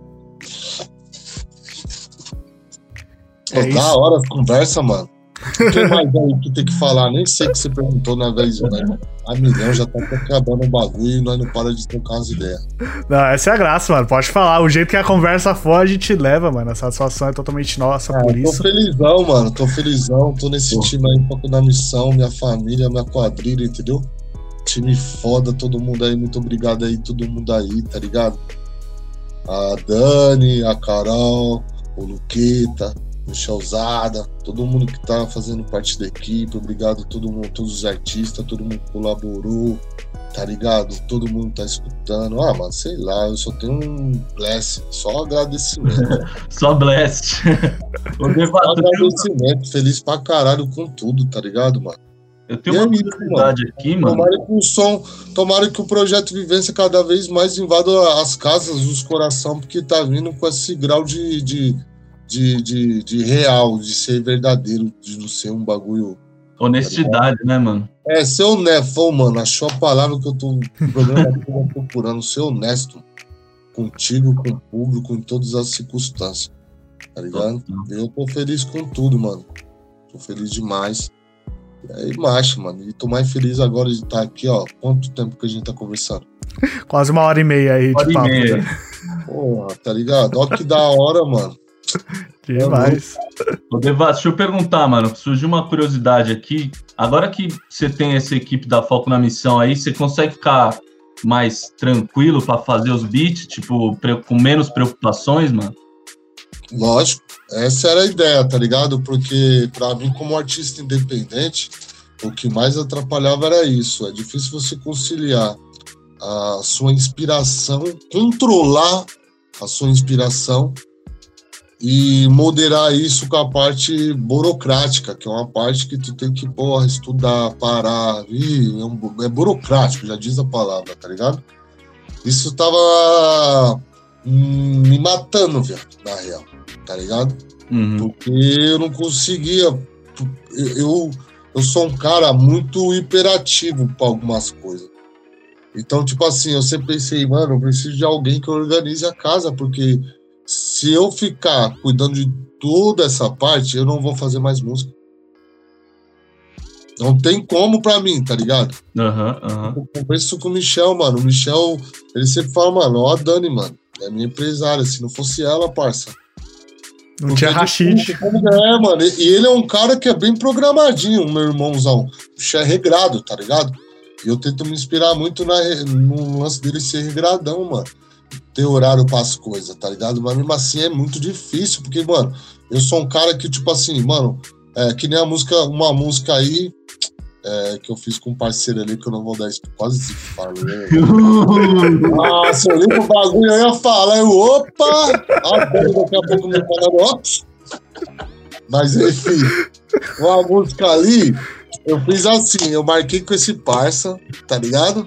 Pô, É da isso. hora a conversa, mano. O que mais aí que tem que falar? Nem sei o que você perguntou na vez, né? A milhão já tá acabando o bagulho e nós não para de trocar as ideias. Não, essa é a graça, mano. Pode falar. O jeito que a conversa for, a gente leva, mano. A satisfação é totalmente nossa Ah, por tô isso. felizão, mano. Tô felizão. Tô nesse Pô. time aí, foco na missão, minha família, minha quadrilha, entendeu? Time foda, todo mundo aí. Muito obrigado aí, todo mundo aí, tá ligado? A Dani, a Carol, o Luqueta, Michelzada, todo mundo que tá fazendo parte da equipe. Obrigado a todo mundo, todos os artistas, todo mundo que colaborou, tá ligado? Todo mundo tá escutando. Ah, mano, sei lá, eu só tenho um blessing, só agradecimento. [LAUGHS] Só blast. [LAUGHS] o Só agradecimento, feliz pra caralho com tudo, tá ligado, mano? eu tenho E uma é curiosidade aqui, mano. Tomara que o som, tomara que o projeto Vivência cada vez mais invada as casas, os coração, porque tá vindo com esse grau de, de, de, de, de real, de ser verdadeiro, de não ser um bagulho. Honestidade, né, mano? É, ser honesto, mano, achou a palavra que eu tô eu tô procurando, ser honesto contigo, com o público, em todas as circunstâncias, tá ligado? Eu tô feliz com tudo, mano. Tô feliz demais. E aí, macho, mano. E tô mais feliz agora de estar aqui, ó. Quanto tempo que a gente tá conversando? Quase uma hora e meia aí Hora de papo. meia. né? Porra, tá ligado? Ó que da hora, mano. [LAUGHS] Demais. Ô, Devato, deixa eu perguntar, mano. Surgiu uma curiosidade aqui. Agora que você tem essa equipe da Foco na Missão aí, você consegue ficar mais tranquilo pra fazer os beats, tipo, com menos preocupações, mano? Lógico, essa era a ideia, tá ligado? Porque pra mim, como artista independente, o que mais atrapalhava era isso. É difícil você conciliar a sua inspiração, controlar a sua inspiração e moderar isso com a parte burocrática, que é uma parte que tu tem que, porra, estudar, parar. Ih, é, um é burocrático, já diz a palavra, tá ligado? Isso tava hum, me matando, velho, na real, tá ligado? Uhum. Porque eu não conseguia. Eu, eu, eu sou um cara muito hiperativo para algumas coisas. Então, tipo assim, eu sempre pensei, mano, eu preciso de alguém que organize a casa, porque se eu ficar cuidando de toda essa parte, eu não vou fazer mais música. Não tem como pra mim, tá ligado? Aham, aham. Eu converso com o Michel, mano. O Michel, ele sempre fala, mano, ó a Dani, mano. É minha empresária. Se não fosse ela, parça. Não Porque, tinha tipo, rachite. É, mano. E ele é um cara que é bem programadinho, meu irmãozão. O Michel é regrado, tá ligado? E eu tento me inspirar muito na, no lance dele ser regradão, mano. Ter horário pras coisas, tá ligado? Mas mesmo assim é muito difícil, porque, mano, eu sou um cara que, tipo assim, mano, é que nem a música, uma música aí é, que eu fiz com um parceiro ali, que eu não vou dar isso, quase se falei. [LAUGHS] Nossa, eu li o bagulho, eu ia falar, eu, opa! Ah, daqui a pouco me falando, ops! Mas enfim, uma música ali, eu fiz assim, eu marquei com esse parça, tá ligado?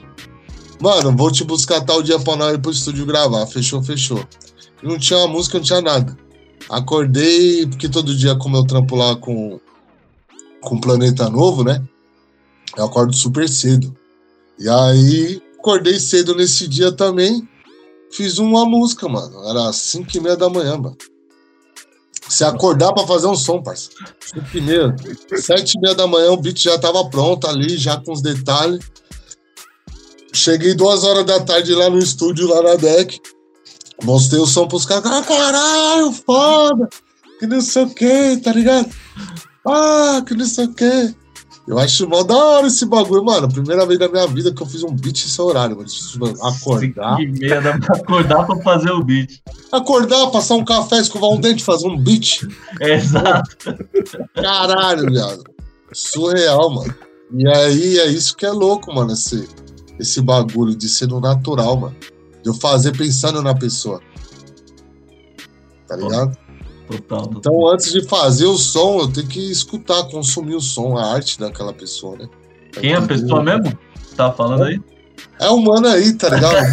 Mano, vou te buscar tal dia pra nós ir pro estúdio gravar. Fechou, fechou. Não tinha música, não tinha nada. Acordei, porque todo dia, como eu trampo lá com, com Planeta Novo, né? Eu acordo super cedo. E aí, acordei cedo nesse dia também. Fiz uma música, mano. Era 5 e meia da manhã, mano. Se acordar pra fazer um som, parça. 5 e meia. 7 e meia da manhã, o beat já tava pronto ali, já com os detalhes. Cheguei duas horas da tarde lá no estúdio, lá na deck. Mostrei o som pros caras, ah, caralho, foda, que não sei o que, tá ligado? Ah, que não sei o que. Eu acho mó da hora esse bagulho, mano. Primeira vez na minha vida que eu fiz um beat esse horário, mano. Acordar. Cinco e meia da acordar pra fazer o beat. Acordar, passar um café, escovar um dente, fazer um beat. É, exato. Caralho, viado. Surreal, mano. E aí é isso que é louco, mano, esse, esse bagulho de ser no natural, mano. De eu fazer pensando na pessoa. Tá ligado? Total, total. Então, antes de fazer o som, eu tenho que escutar, consumir o som, a arte daquela pessoa, né? Quem é a pessoa mesmo? Tava falando aí? É o mano aí, tá ligado? [LAUGHS]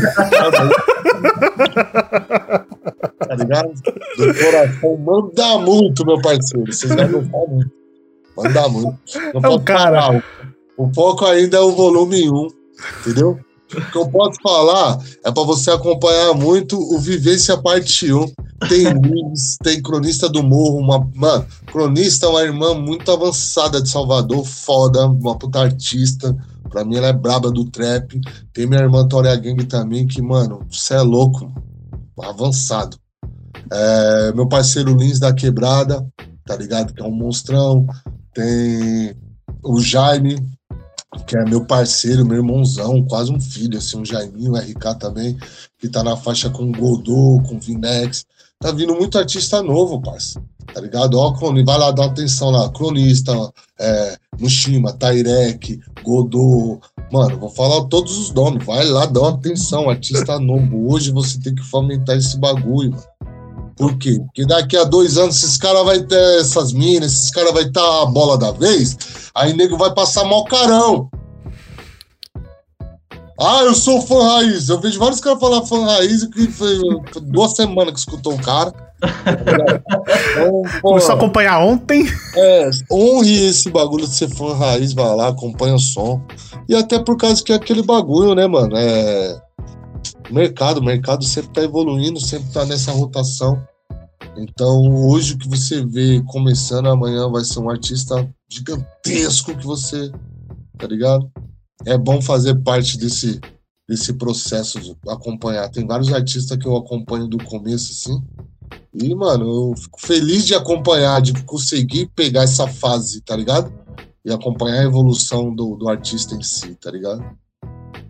tá ligado? Do coração, manda muito, meu parceiro. Vocês já não falam muito. Manda muito. Não É o cara. falar. O foco ainda é o volume 1, entendeu? O que eu posso falar é pra você acompanhar muito o Vivência Parte 1. Tem Limes, tem Cronista do Morro, uma. Mano, Cronista é uma irmã muito avançada de Salvador, foda, uma puta artista. Pra mim, ela é braba do trap. Tem minha irmã Toria Gang também, que, mano, você é louco, mano. avançado. É, meu parceiro Lins da Quebrada, tá ligado? Que é um monstrão. Tem o Jaime, que é meu parceiro, meu irmãozão, quase um filho, assim, um Jaiminho, o RK também, que tá na faixa com Godot, com Vinex. Tá vindo muito artista novo, parceiro. Tá ligado? Ó, vai lá dar atenção lá. Cronista, é, Mushima, Tairek, Godot. Mano, vou falar todos os nomes. Vai lá, dá uma atenção. Artista novo. Hoje você tem que fomentar esse bagulho, mano. Por quê? Porque daqui a dois anos esses caras vai ter essas minas, esses caras vai estar a bola da vez, aí nego vai passar mal carão. Ah, eu sou fã raiz. Eu vejo vários caras falar fã raiz e que foi duas semanas que escutou o cara. [LAUGHS] Então, Começou a acompanhar ontem. é, honre esse bagulho de ser fã raiz, vai lá, acompanha o som. E até por causa que é aquele bagulho, né, mano? É. Mercado, o mercado sempre tá evoluindo, sempre tá nessa rotação. Então, hoje o que você vê começando amanhã vai ser um artista gigantesco que você, tá ligado? É bom fazer parte desse, desse processo, de acompanhar. Tem vários artistas que eu acompanho do começo, assim. E, mano, eu fico feliz de acompanhar, de conseguir pegar essa fase, tá ligado? E acompanhar a evolução do, do artista em si, tá ligado?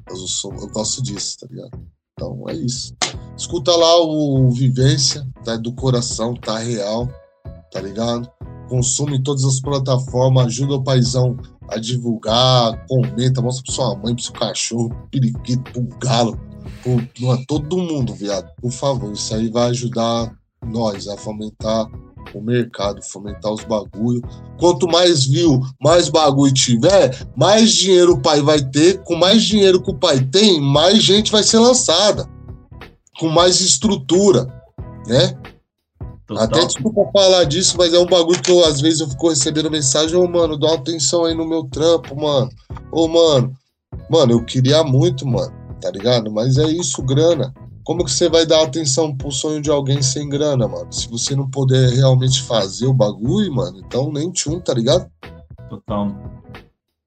Eu, sou, eu gosto disso, tá ligado? Então é isso. Escuta lá o Vivência, tá do coração, tá real, tá ligado? Consome em todas as plataformas, ajuda o paizão a divulgar, comenta, mostra pra sua mãe, pro seu cachorro, periquito, pro galo, pro, mano, todo mundo, viado. Por favor, isso aí vai ajudar nós a fomentar o mercado, fomentar os bagulho. Quanto mais view, mais bagulho tiver, mais dinheiro o pai vai ter. Com mais dinheiro que o pai tem, mais gente vai ser lançada. Com mais estrutura, né? Total. Até desculpa falar disso, mas é um bagulho que eu, às vezes eu fico recebendo mensagem, ô mano, dá atenção aí no meu trampo, mano. Ô, mano, mano, eu queria muito, mano, tá ligado? Mas é isso, grana. Como que você vai dar atenção pro sonho de alguém sem grana, mano? Se você não puder realmente fazer o bagulho, mano, então nem tchum, tá ligado? Total.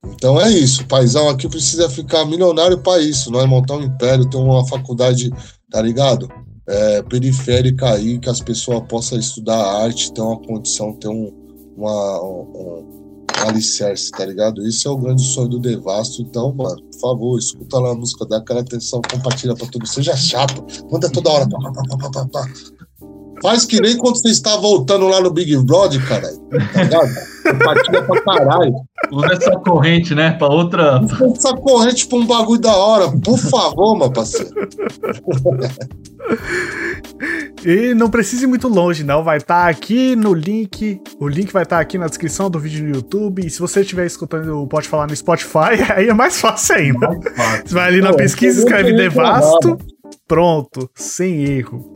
Então é isso, o paizão aqui precisa ficar milionário para isso, nós montar um império, ter uma faculdade, tá ligado? É, periférica aí, que as pessoas possam estudar arte, ter uma condição, ter um, uma, um, um alicerce, tá ligado? Esse é o grande sonho do Devasto. Então, mano, por favor, escuta lá a música, dá aquela atenção, compartilha pra tudo. Seja chato, manda toda hora. Pá, pá, pá, pá, pá, pá. Faz que nem quando você está voltando lá no Big Brother, caralho. Tá ligado? Compartilha pra caralho. Usa essa corrente, né? Pra outra. Essa corrente pra um bagulho da hora, por favor, meu parceiro. E não precise ir muito longe, não. Vai estar aqui no link. O link vai estar aqui na descrição do vídeo no YouTube. E se você estiver escutando o Pode Falar no Spotify, [LAUGHS] aí é mais fácil ainda. Você vai ali na Pô, pesquisa, escreve Devasto. Pronto, sem erro.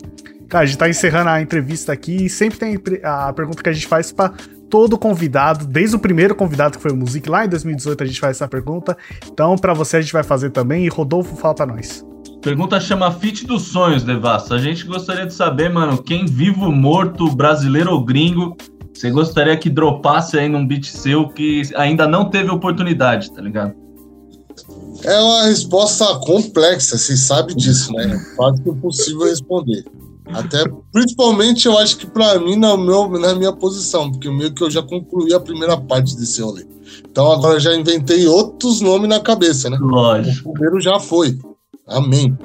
Cara, a gente tá encerrando a entrevista aqui e sempre tem a pergunta que a gente faz pra todo convidado, desde o primeiro convidado que foi o Music, lá em 2018 a gente faz essa pergunta. Então, pra você a gente vai fazer também. E Rodolfo, fala pra nós. Pergunta chama Fit dos Sonhos, Devasso. A gente gostaria de saber, mano, quem vivo, morto, brasileiro ou gringo, você gostaria que dropasse aí num beat seu que ainda não teve oportunidade, tá ligado? É uma resposta complexa, você sabe disso, né? É quase impossível responder. Até, principalmente, eu acho que para mim, na, meu, na minha posição, porque meio que eu já concluí a primeira parte desse rolê. Então agora já inventei outros nomes na cabeça, né? Lógico. O primeiro já foi. Amém.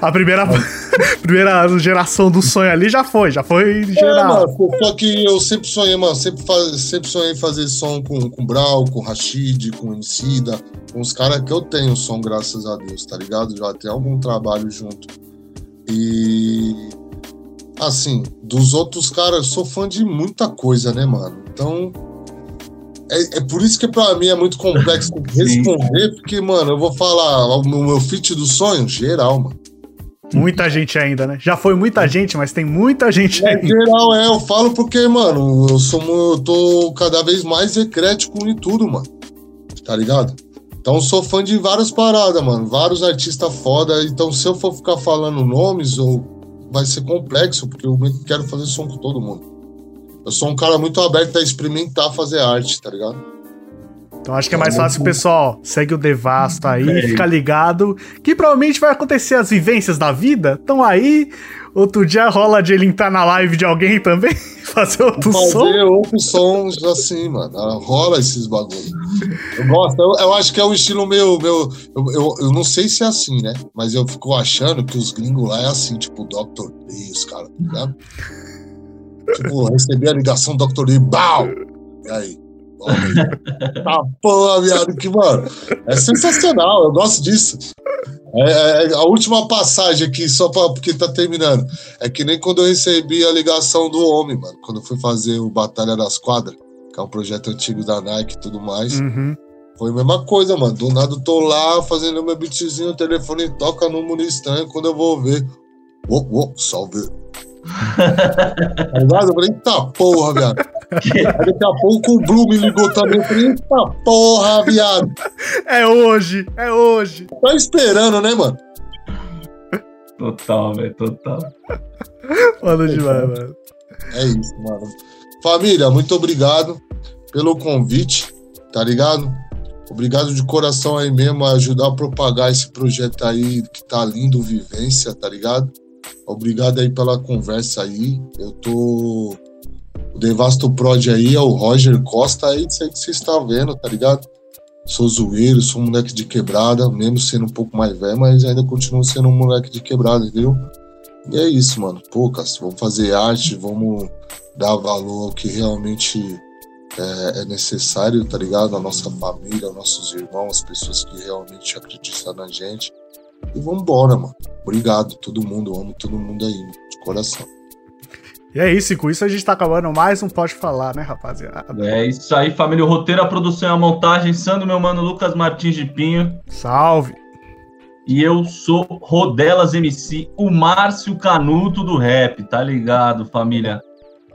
A primeira, [LAUGHS] primeira geração do sonho ali já foi, já foi geral. É, mano, só que eu sempre sonhei, mano, sempre, faz, sempre sonhei fazer som com, com Brau, com Rashid, com Emicida, com os caras que eu tenho som, graças a Deus, tá ligado? Já tem algum trabalho junto. E assim, dos outros caras, eu sou fã de muita coisa, né, mano? Então, é, é por isso que pra mim é muito complexo [LAUGHS] responder, porque, mano, eu vou falar o meu fit do sonho, geral, mano. Muita gente ainda, né? Já foi muita gente, mas tem muita gente é, ainda. Geral, é, eu falo porque, mano, eu, sou, eu tô cada vez mais eclético em tudo, mano. Tá ligado? Então eu sou fã de várias paradas, mano. Vários artistas foda. Então, se eu for ficar falando nomes, ou vai ser complexo, porque eu quero fazer som com todo mundo. Eu sou um cara muito aberto a experimentar fazer arte, tá ligado? Então acho que é mais fácil, pessoal. Segue o Devasto aí, fica ligado. Que provavelmente vai acontecer as vivências da vida. Estão aí. Outro dia rola de ele entrar na live de alguém também, [LAUGHS] fazer outro fazer som. Fazer outros sons assim, mano. Rola esses bagulhos. Eu gosto, eu, eu, acho que é um estilo meu. meu eu, eu, eu, não sei se é assim, né? Mas eu fico achando que os gringos lá é assim, tipo, Dr. Dre, os caras, tá ligado? tipo, recebi a ligação do Dr. Dre, BAU! E aí? Tá porra, viado, que, mano, é sensacional, eu gosto disso. É, é, a última passagem aqui, só pra, porque tá terminando, é que nem quando eu recebi a ligação do homem, mano, quando eu fui fazer o Batalha das Quadras, que é um projeto antigo da Nike e tudo mais. Uhum. Foi a mesma coisa, mano. Do nada eu tô lá fazendo meu beatzinho, o telefone toca no mundo estranho, quando eu vou ver. Uou, uou, salve. [LAUGHS] tá ligado? Eu falei, eita porra, viado. Daqui a pouco o Blue me ligou também. Eu falei, eita porra, viado. É hoje, é hoje. Tá esperando, né, mano? Total, velho, total. Mano demais, mano. É isso, mano. Família, muito obrigado pelo convite, tá ligado? Obrigado de coração aí mesmo a ajudar a propagar esse projeto aí que tá lindo, Vivência, tá ligado? Obrigado aí pela conversa aí. Eu tô. O Devasto Prod aí é o Roger Costa aí, aí que vocês estão vendo, tá ligado? Sou zoeiro, sou um moleque de quebrada, mesmo sendo um pouco mais velho, mas ainda continuo sendo um moleque de quebrada, entendeu? E é isso, mano. Poucas, vamos fazer arte, vamos dar valor ao que realmente é, é, necessário, tá ligado? A nossa família, nossos irmãos, as pessoas que realmente acreditam na gente. E vambora, mano. Obrigado, todo mundo. amo todo mundo aí, de coração. E é isso, e com isso a gente tá acabando mais um Pode Falar, né, rapaziada? É isso aí, família. O roteiro, a produção e a montagem. Sandro, meu mano, Lucas Martins de Pinho. Salve! E eu sou Rodelas MC, o Márcio Canuto do rap, tá ligado, família?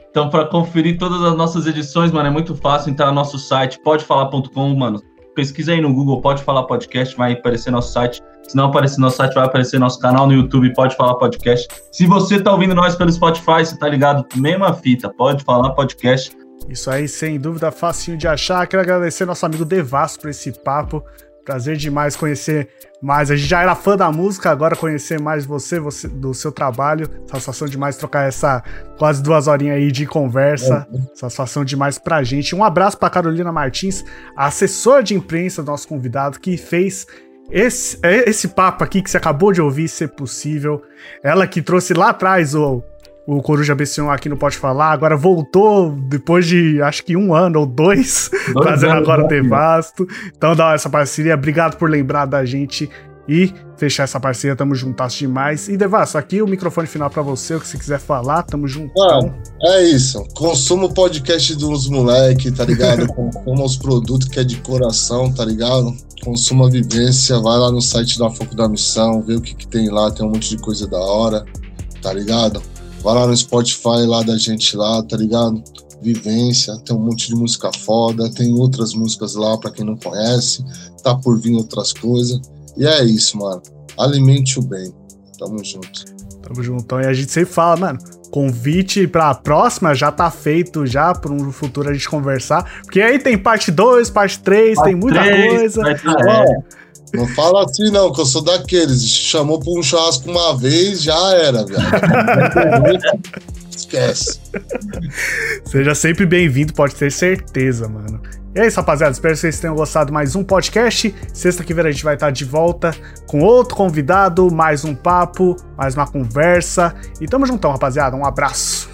Então, para conferir todas as nossas edições, mano, é muito fácil entrar no nosso site, podefalar.com, mano. Pesquisa aí no Google, Pode Falar Podcast, vai aparecer nosso site. Se não aparecer nosso site, vai aparecer nosso canal no YouTube, Pode Falar Podcast. Se você tá ouvindo nós pelo Spotify, você tá ligado? Mesma fita, Pode Falar Podcast. Isso aí, sem dúvida, facinho de achar. Quero agradecer nosso amigo Devasso por esse papo. Prazer demais conhecer mais. A gente já era fã da música, agora conhecer mais você, você do seu trabalho. Satisfação demais trocar essa quase duas horinhas aí de conversa. É. Satisfação demais pra gente. Um abraço pra Carolina Martins, assessora de imprensa do nosso convidado, que fez esse, esse papo aqui que você acabou de ouvir ser possível. Ela que trouxe lá atrás o o Coruja BC1 aqui não pode falar, agora voltou depois de acho que um ano ou dois, [LAUGHS] dois trazendo agora o Devasto. Então dá essa parceria, obrigado por lembrar da gente e fechar essa parceria, tamo juntas demais. E Devasto, aqui o microfone final para você, o que você quiser falar, tamo junto. Mano, é isso, consuma o podcast dos moleque, tá ligado? [LAUGHS] consuma os produtos que é de coração, tá ligado? Consuma a vivência, vai lá no site da Foco da Missão, vê o que, que tem lá, tem um monte de coisa da hora, tá ligado? Vai lá no Spotify lá da gente lá, tá ligado? Vivência, tem um monte de música foda, tem outras músicas lá para quem não conhece, tá por vir outras coisas. E é isso, mano. Alimente o bem. Tamo junto. Tamo junto. E a gente sempre fala, mano, convite pra próxima já tá feito já, para um futuro a gente conversar. Porque aí tem parte 2, parte 3, tem muita 3, coisa. É. Não fala assim, não, que eu sou daqueles. Chamou pra um churrasco uma vez, já era, velho. Esquece. Seja sempre bem-vindo, pode ter certeza, mano. E é isso, rapaziada. Espero que vocês tenham gostado mais um podcast. Sexta que vem a gente vai estar de volta com outro convidado, mais um papo, mais uma conversa. E tamo juntão, rapaziada. Um abraço.